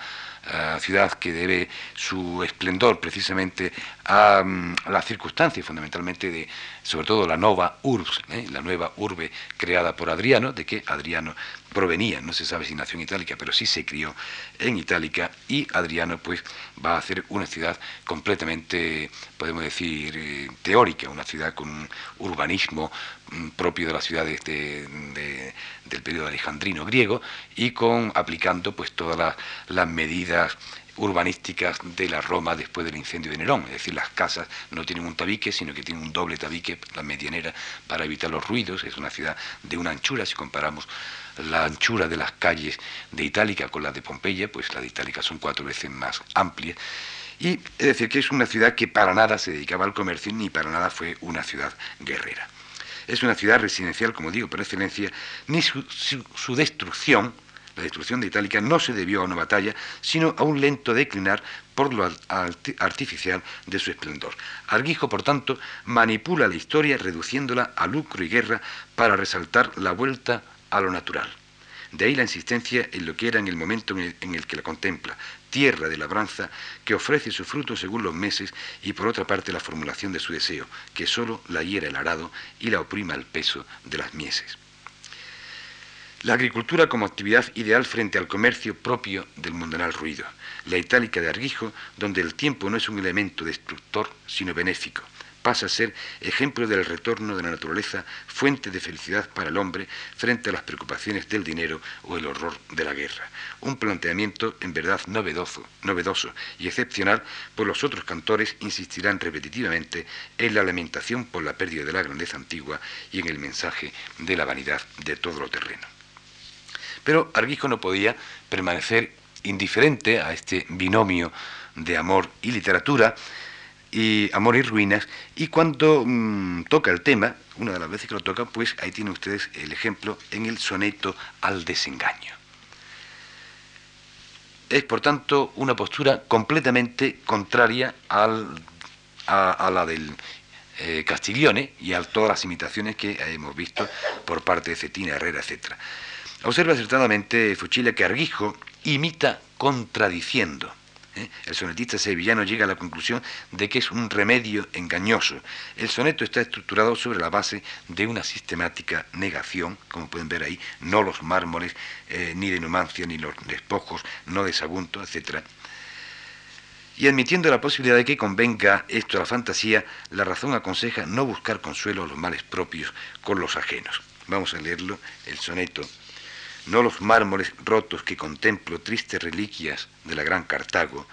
ciudad que debe su esplendor precisamente a, mm, las circunstancias fundamentalmente de, sobre todo la nova urbs, ¿eh? la nueva urbe creada por Adriano, de que Adriano provenía, no se sabe si nació en Itálica, pero sí se crió en Itálica y Adriano pues va a hacer una ciudad completamente, podemos decir, eh, teórica, una ciudad con un urbanismo mm, propio de las ciudades del periodo alejandrino griego y con aplicando pues todas las medidas urbanísticas de la Roma después del incendio de Nerón. Es decir, las casas no tienen un tabique, sino que tienen un doble tabique, la medianera, para evitar los ruidos. Es una ciudad de una anchura, si comparamos la anchura de las calles de Itálica con la de Pompeya, pues las de Itálica son cuatro veces más amplias. Y es decir, que es una ciudad que para nada se dedicaba al comercio ni para nada fue una ciudad guerrera. Es una ciudad residencial, como digo, por excelencia, ni su destrucción, la destrucción de Itálica no se debió a una batalla, sino a un lento declinar por lo artificial de su esplendor. Arguijo, por tanto, manipula la historia reduciéndola a lucro y guerra para resaltar la vuelta a lo natural. De ahí la insistencia en lo que era en el momento en el, que la contempla, tierra de labranza que ofrece su fruto según los meses y por otra parte la formulación de su deseo, que sólo la hiera el arado y la oprima el peso de las mieses. La agricultura como actividad ideal frente al comercio propio del mundanal ruido. La itálica de Arguijo, donde el tiempo no es un elemento destructor, sino benéfico. Pasa a ser ejemplo del retorno de la naturaleza, fuente de felicidad para el hombre frente a las preocupaciones del dinero o el horror de la guerra. Un planteamiento en verdad novedoso, novedoso y excepcional, pues los otros cantores insistirán repetitivamente en la lamentación por la pérdida de la grandeza antigua y en el mensaje de la vanidad de todo lo terreno. Pero Arguijo no podía permanecer indiferente a este binomio de amor y literatura, y amor y ruinas, y cuando mm, toca el tema, una de las veces que lo toca, pues ahí tienen ustedes el ejemplo en el soneto al desengaño. Es, por tanto, una postura completamente contraria al, a, la del eh, Castiglione y a todas las imitaciones que hemos visto por parte de Cetina Herrera, etc. Observa acertadamente Fuchila que Arguijo imita contradiciendo. ¿Eh? El sonetista sevillano llega a la conclusión de que es un remedio engañoso. El soneto está estructurado sobre la base de una sistemática negación, como pueden ver ahí, no los mármoles, eh, ni de numancia, ni los despojos, no de sagunto, etc. Y admitiendo la posibilidad de que convenga esto a la fantasía, la razón aconseja no buscar consuelo a los males propios con los ajenos. Vamos a leerlo, el soneto no los mármoles rotos que contemplo, tristes reliquias de la gran Cartago,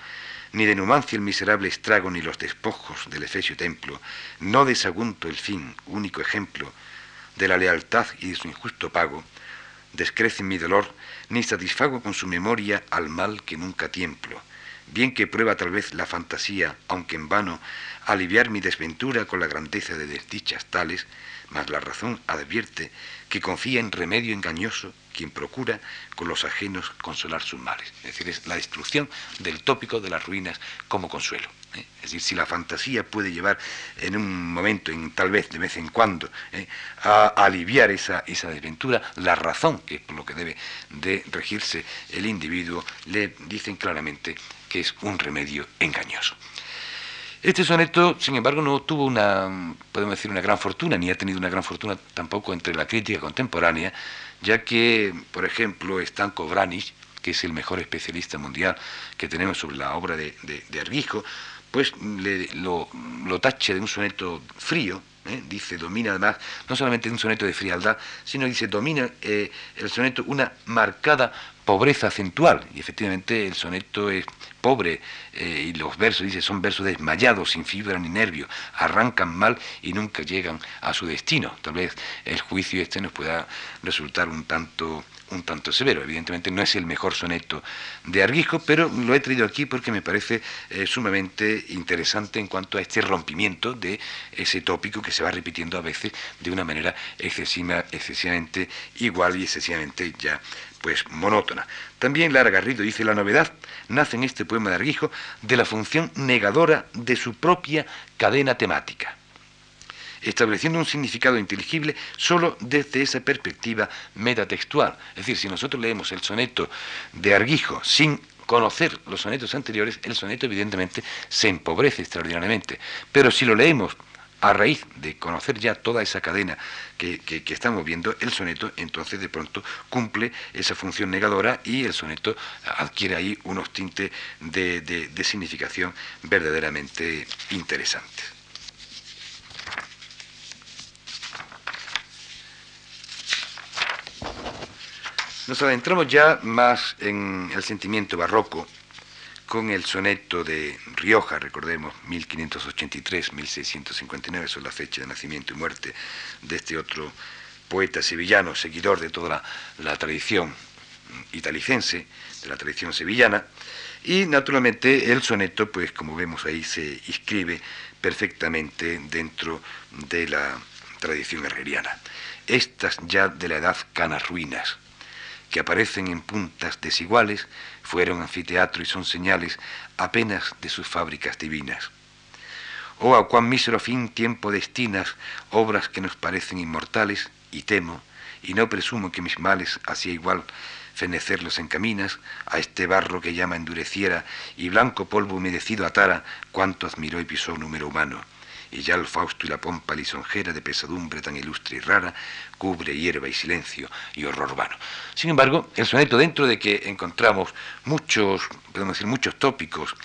ni de Numancia el miserable estrago, ni los despojos del Efesio templo, no desagunto el fin, único ejemplo de la lealtad y de su injusto pago, descrece mi dolor, ni satisfago con su memoria al mal que nunca tiemplo. Bien que prueba tal vez la fantasía, aunque en vano, aliviar mi desventura con la grandeza de desdichas tales, mas la razón advierte que confía en remedio engañoso quien procura con los ajenos consolar sus males. Es decir, es la destrucción del tópico de las ruinas como consuelo. ¿eh? Es decir, si la fantasía puede llevar en un momento, en, tal vez de vez en cuando, ¿eh? a, aliviar esa, esa desventura, la razón, que es por lo que debe de regirse el individuo, le dicen claramente que es un remedio engañoso. Este soneto, sin embargo, no tuvo una, podemos decir, una gran fortuna, ni ha tenido una gran fortuna tampoco entre la crítica contemporánea, ya que, por ejemplo, Stanko Vranic, que es el mejor especialista mundial que tenemos sobre la obra de, de, pues le, lo, lo tache de un soneto frío, ¿eh? dice, domina además, no solamente un soneto de frialdad, sino dice, domina eh, el soneto una marcada pobreza acentual, y efectivamente el soneto es pobre, eh, y los versos, dice, son versos desmayados, sin fibra ni nervio, arrancan mal y nunca llegan a su destino. Tal vez el juicio este nos pueda resultar un tanto un tanto severo. Evidentemente no es el mejor soneto de Arguijo, pero lo he traído aquí porque me parece eh, sumamente interesante en cuanto a este rompimiento de ese tópico que se va repitiendo a veces de una manera excesiva, excesivamente igual y excesivamente ya pues monótona. También Lara Garrido dice la novedad nace en este poema de Arguijo de la función negadora de su propia cadena temática estableciendo un significado inteligible solo desde esa perspectiva metatextual. Es decir, si nosotros leemos el soneto de Arguijo sin conocer los sonetos anteriores, el soneto evidentemente se empobrece extraordinariamente. Pero si lo leemos a raíz de conocer ya toda esa cadena que, estamos viendo, el soneto entonces de pronto cumple esa función negadora y el soneto adquiere ahí unos tintes de significación verdaderamente interesantes. Nos adentramos ya más en el sentimiento barroco con el soneto de Rioja, recordemos, 1583-1659, es la fecha de nacimiento y muerte de este otro poeta sevillano, seguidor de toda la, tradición italicense, de la tradición sevillana, y naturalmente el soneto, pues como vemos ahí, se inscribe perfectamente dentro de la tradición herreriana. Estas ya de la edad canas ruinas, que aparecen en puntas desiguales, fueron anfiteatro y son señales apenas de sus fábricas divinas. Oh, a cuán mísero fin tiempo destinas obras que nos parecen inmortales, y temo, y no presumo que mis males hacía igual fenecerlos encaminas, a este barro que llama endureciera, y blanco polvo humedecido atara, cuanto admiró y pisó número humano y ya el Fausto y la pompa lisonjera de pesadumbre tan ilustre y rara cubre hierba y silencio y horror vano. Sin embargo, el soneto, dentro de que encontramos muchos, podemos decir, muchos tópicos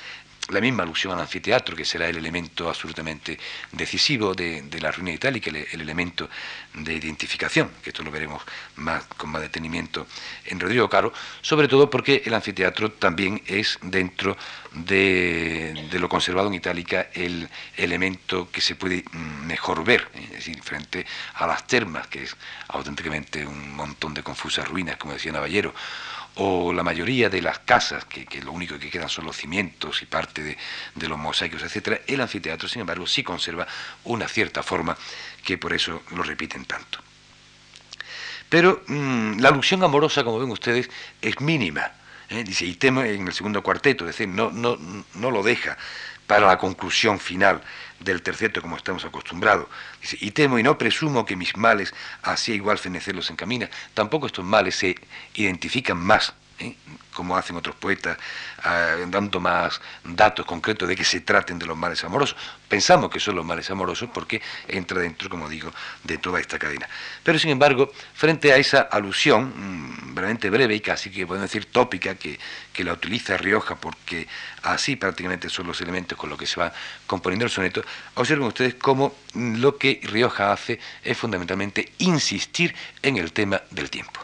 la misma alusión al anfiteatro, que será el elemento absolutamente decisivo de, la ruina itálica, el, el, elemento de identificación, que esto lo veremos más, con más detenimiento en Rodrigo Caro, sobre todo porque el anfiteatro también es dentro de, lo conservado en Itálica el elemento que se puede mm, mejor ver, ¿eh? es decir, frente a las termas, que es auténticamente un montón de confusas ruinas, como decía Navallero, o la mayoría de las casas, que, lo único que quedan son los cimientos y parte de, los mosaicos, etc., el anfiteatro, sin embargo, sí conserva una cierta forma que por eso lo repiten tanto. Pero mm, la alusión amorosa, como ven ustedes, es mínima. ¿eh? Dice, y temo en el segundo cuarteto, es decir, no, no, no lo deja para la conclusión final del terceto como estamos acostumbrados. Dice, y temo y no presumo que mis males así igual fenecerlos encamina. Tampoco estos males se identifican más ¿eh? como hacen otros poetas, ah, dando más datos concretos de que se traten de los males amorosos. Pensamos que son los males amorosos porque entra dentro, como digo, de toda esta cadena. Pero sin embargo, frente a esa alusión, mm, realmente breve y casi que podemos decir tópica, que, que la utiliza Rioja porque así prácticamente son los elementos con los que se va componiendo el soneto, observen ustedes cómo lo que Rioja hace es fundamentalmente insistir en el tema del tiempo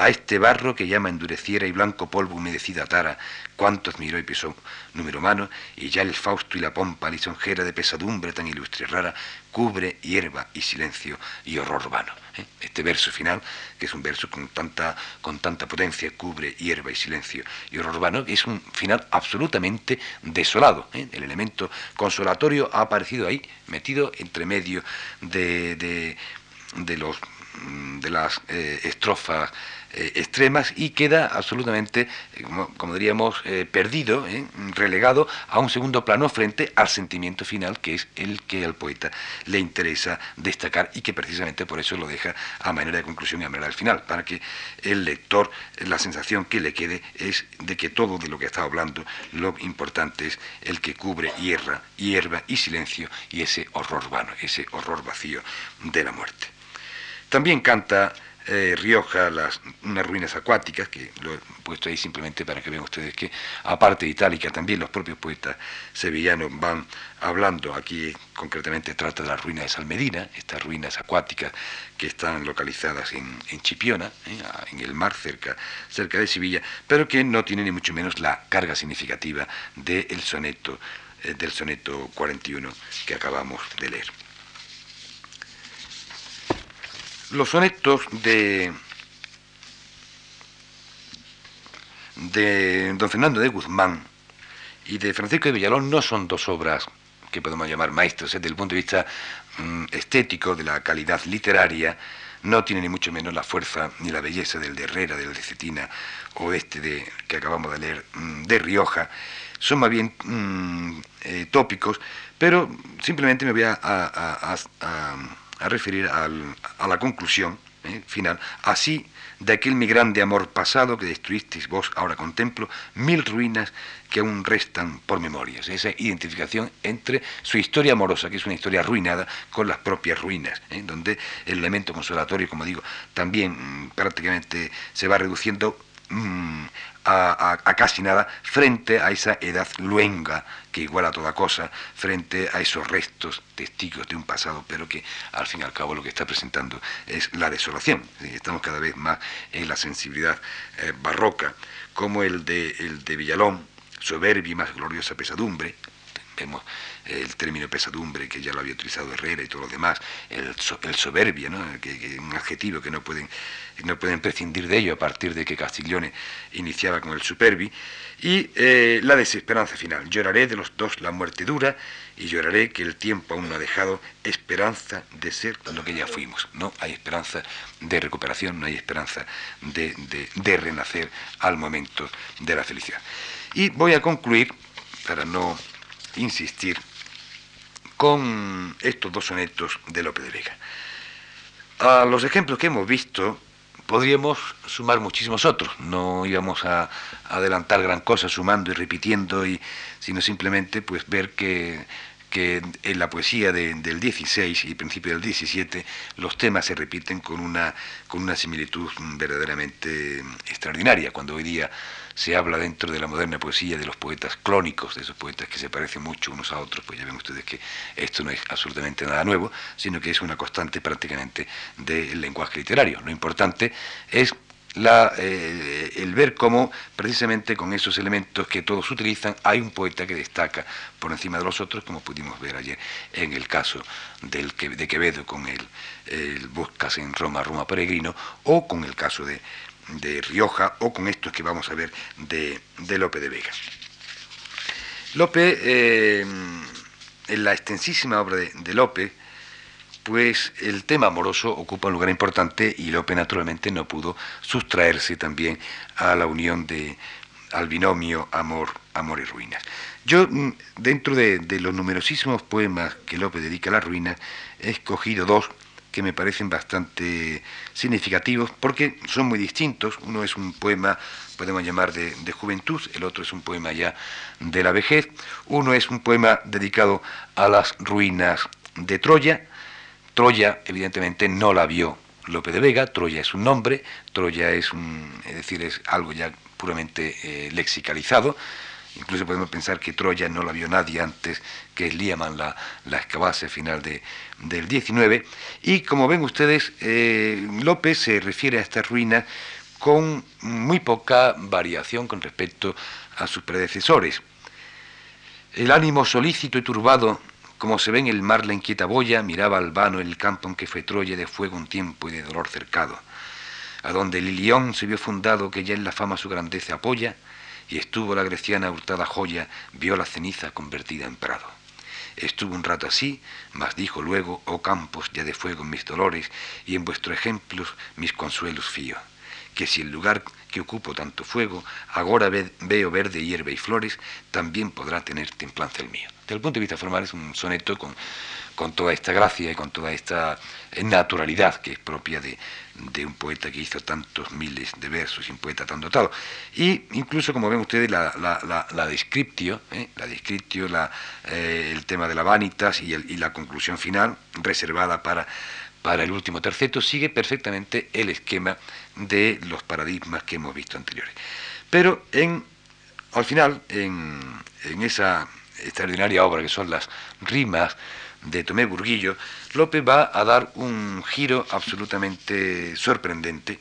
a este barro que llama endureciera y blanco polvo humedecida tara, cuántos miró y pisó número humano, y ya el fausto y la pompa lisonjera de pesadumbre tan ilustre y rara, cubre hierba y silencio y horror vano. ¿eh? Este verso final, que es un verso con tanta, con tanta potencia, cubre hierba y silencio y horror vano, es un final absolutamente desolado. ¿eh? El elemento consolatorio ha aparecido ahí, metido entre medio de, de, los de las eh, estrofas eh, extremas y queda absolutamente, eh, como, diríamos, eh, perdido, relegado a un segundo plano frente al sentimiento final que es el que al poeta le interesa destacar y que precisamente por eso lo deja a manera de conclusión y a manera del final, para que el lector, la sensación que le quede es de que todo de lo que está hablando, lo importante es el que cubre hierba, hierba y silencio y ese horror vano, ese horror vacío de la muerte. También canta eh, Rioja, las, unas ruinas acuáticas, que lo he puesto ahí simplemente para que vean ustedes que, aparte de Itálica, también los propios poetas sevillanos van hablando. Aquí concretamente trata de las ruinas de Salmedina, estas ruinas acuáticas que están localizadas en, Chipiona, ¿eh? en el mar cerca, cerca de Sevilla, pero que no tienen ni mucho menos la carga significativa del soneto, eh, del soneto 41 que acabamos de leer. Los sonetos de, de don Fernando de Guzmán y de Francisco de Villalón no son dos obras que podemos llamar maestros, desde el punto de vista mm, estético, de la calidad literaria, no tiene ni mucho menos la fuerza ni la belleza del de Herrera, del de Cetina o este de, que acabamos de leer mm, de Rioja. Son más bien mm, eh, tópicos, pero simplemente me voy a referir a la conclusión eh, final, así de aquel mi grande amor pasado que destruisteis vos, ahora contemplo, mil ruinas que aún restan por memorias. Esa identificación entre su historia amorosa, que es una historia arruinada, con las propias ruinas, eh, donde el elemento consolatorio, como digo, también mm, prácticamente se va reduciendo mm, a, casi nada frente a esa edad luenga que iguala toda cosa, frente a esos restos testigos de un pasado, pero que al fin y al cabo lo que está presentando es la desolación. Estamos cada vez más en la sensibilidad eh, barroca, como el de, el de Villalón, soberbia y más gloriosa pesadumbre, vemos el término pesadumbre, que ya lo había utilizado Herrera y todo lo demás, el, el soberbia, ¿no? que, un adjetivo que no pueden, no pueden prescindir de ello a partir de que Castiglione iniciaba con el superbi, y eh, la desesperanza final. Lloraré de los dos la muerte dura y lloraré que el tiempo aún no ha dejado esperanza de ser lo que ya fuimos. No hay esperanza de recuperación, no hay esperanza de, de renacer al momento de la felicidad. Y voy a concluir, para no insistir con estos dos sonetos de Lope de Vega. A los ejemplos que hemos visto podríamos sumar muchísimos otros. No íbamos a, adelantar gran cosa sumando y repitiendo, y, sino simplemente pues ver que, que en la poesía del 16 y principio del 17 los temas se repiten con una, con una similitud verdaderamente extraordinaria. Cuando hoy día se habla dentro de la moderna poesía de los poetas clónicos, de esos poetas que se parecen mucho unos a otros, pues ya ven ustedes que esto no es absolutamente nada nuevo, sino que es una constante prácticamente del lenguaje literario. Lo importante es la, eh, el ver cómo precisamente con esos elementos que todos utilizan hay un poeta que destaca por encima de los otros, como pudimos ver ayer en el caso del, de Quevedo con el, el Buscas en Roma, Roma Peregrino, o con el caso de de Rioja o con estos que vamos a ver de, Lope de Vega. Lope, eh, en la extensísima obra de, Lope, pues el tema amoroso ocupa un lugar importante y Lope naturalmente no pudo sustraerse también a la unión de al binomio amor, amor y ruinas. Yo, mm, dentro de, de los numerosísimos poemas que Lope dedica a las ruinas, he escogido dos que me parecen bastante significativos porque son muy distintos. Uno es un poema, podemos llamar, de, juventud, el otro es un poema ya de la vejez. Uno es un poema dedicado a las ruinas de Troya. Troya, evidentemente, no la vio Lope de Vega, Troya es un nombre, Troya es, un, es decir, es algo ya puramente eh, lexicalizado. Incluso podemos pensar que Troya no la vio nadie antes que Liaman la, la excavase final de, del 19. Y como ven ustedes, eh, López se refiere a esta ruina con muy poca variación con respecto a sus predecesores. El ánimo solícito y turbado, como se ve en el mar la inquieta boya, miraba al vano el campo en que fue Troya de fuego un tiempo y de dolor cercado, a donde el Ilión se vio fundado que ya en la fama su grandeza apoya, y estuvo la greciana hurtada joya, vio la ceniza convertida en prado. Estuvo un rato así, mas dijo luego, oh campos ya de fuego mis dolores, y en vuestros ejemplos mis consuelos fío, que si el lugar que ocupo tanto fuego, ahora veo verde hierba y flores, también podrá tener templanza el mío. Desde el punto de vista formal es un soneto con, con toda esta gracia y con toda esta naturalidad que es propia de, un poeta que hizo tantos miles de versos y un poeta tan dotado. Y incluso, como ven ustedes, la, la, la, ¿eh? la descriptio eh, el tema de la vanitas y, y la conclusión final, reservada para para el último terceto sigue perfectamente el esquema de los paradigmas que hemos visto anteriores. Pero en, al final, en, esa extraordinaria obra que son las rimas de Tomé Burguillo, López va a dar un giro absolutamente sorprendente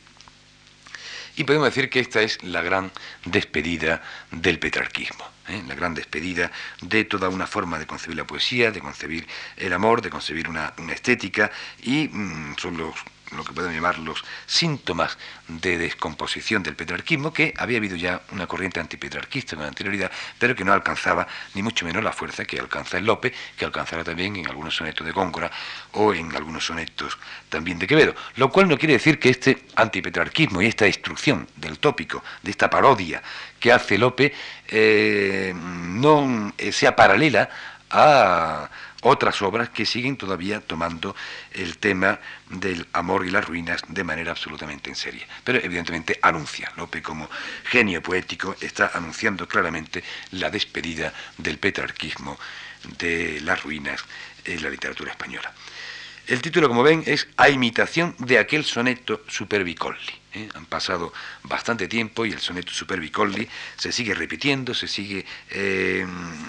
y podemos decir que esta es la gran despedida del petrarquismo. ¿eh? la gran despedida de toda una forma de concebir la poesía, de concebir el amor, de concebir una, estética, y mm, son los lo que podemos llamar los síntomas de descomposición del petrarquismo, que había habido ya una corriente antipetrarquista con anterioridad, pero que no alcanzaba ni mucho menos la fuerza que alcanza el Lope, que alcanzará también en algunos sonetos de Góngora o en algunos sonetos también de Quevedo. Lo cual no quiere decir que este antipetrarquismo y esta destrucción del tópico, de esta parodia que hace Lope, eh, no eh, sea paralela a otras obras que siguen todavía tomando el tema del amor y las ruinas de manera absolutamente en serio. Pero evidentemente anuncia, Lope como genio poético está anunciando claramente la despedida del petrarquismo de las ruinas en la literatura española. El título, como ven, es A imitación de aquel soneto Superbicolli. ¿Eh? Han pasado bastante tiempo y el soneto Superbicolli se sigue repitiendo, se sigue eh,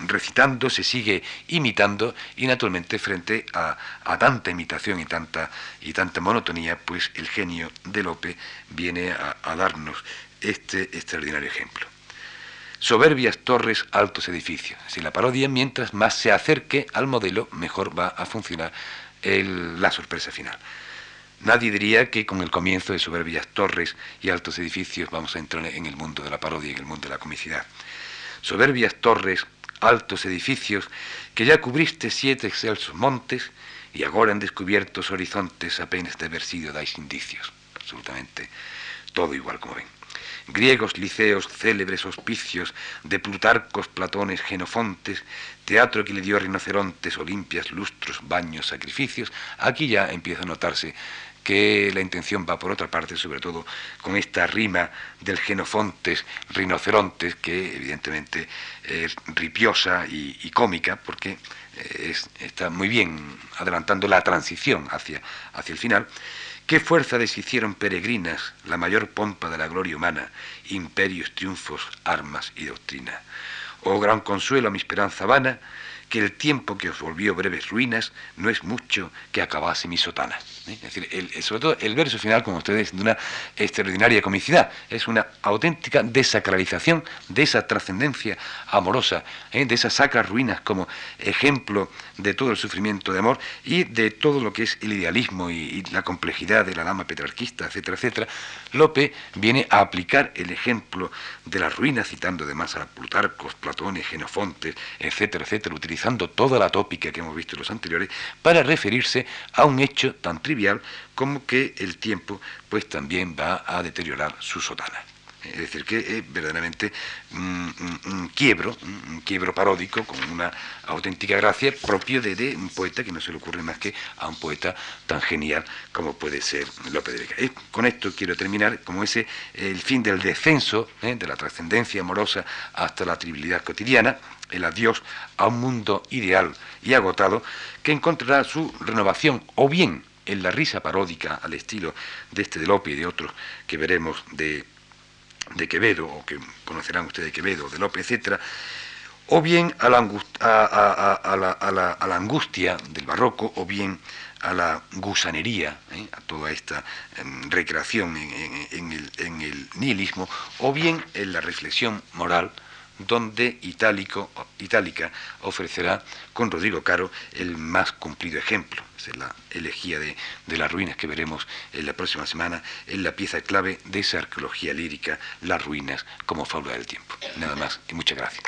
recitando, se sigue imitando y naturalmente frente a, tanta imitación y tanta, y tanta monotonía, pues el genio de Lope viene a, a darnos este extraordinario ejemplo soberbias torres, altos edificios. Si la parodia, mientras más se acerque al modelo, mejor va a funcionar la sorpresa final. Nadie diría que con el comienzo de soberbias torres y altos edificios vamos a entrar en el mundo de la parodia, en el mundo de la comicidad. Soberbias torres, altos edificios, que ya cubriste siete excelsos montes y ahora en descubiertos horizontes apenas de haber sido dais indicios. Absolutamente todo igual como ven griegos liceos, célebres hospicios, de Plutarcos, Platones, Genofontes, teatro que le dio rinocerontes, olimpias, lustros, baños, sacrificios, aquí ya empieza a notarse que la intención va por otra parte, sobre todo con esta rima del Genofontes, rinocerontes, que evidentemente es ripiosa y, cómica, porque eh, está muy bien adelantando la transición hacia, hacia el final. ¿Qué fuerza deshicieron peregrinas la mayor pompa de la gloria humana, imperios, triunfos, armas y doctrina? Oh gran consuelo a mi esperanza vana, que el tiempo que os volvió breves ruinas no es mucho que acabase mi sotana. ¿eh? Es decir, sobre todo el verso final, como ustedes, de una extraordinaria comicidad, es una auténtica desacralización de esa trascendencia amorosa, ¿eh? de esas sacras ruinas como ejemplo de todo el sufrimiento de amor y de todo lo que es el idealismo y, la complejidad de la dama petrarquista, etcétera, etcétera. Lope viene a aplicar el ejemplo de las ruinas, citando además a Plutarcos, Platones, Genofontes, etcétera, etcétera, utilizando toda la tópica que hemos visto en los anteriores, para referirse a un hecho tan trivial como que el tiempo pues también va a deteriorar su sotana. Es decir, que es verdaderamente un, quiebro, un quiebro paródico con una auténtica gracia propio de, un poeta que no se le ocurre más que a un poeta tan genial como puede ser López de Vega. Con esto quiero terminar como ese el fin del descenso, ¿eh? de la trascendencia amorosa hasta la trivialidad cotidiana, el adiós a un mundo ideal y agotado que encontrará su renovación o bien en la risa paródica al estilo de este de Lope y de otros que veremos de de Quevedo, o que conocerán ustedes de Quevedo, de López, etc., o bien a la, angustia, a, la, angustia del barroco, o bien a la gusanería, ¿eh? a toda esta em, recreación en, el, en, el, nihilismo, o bien en la reflexión moral, donde Itálico, Itálica ofrecerá con Rodrigo Caro el más cumplido ejemplo. es la elegía de, de, las ruinas que veremos en la próxima semana, en la pieza clave de esa arqueología lírica, las ruinas como fábula del tiempo. Nada más y muchas gracias.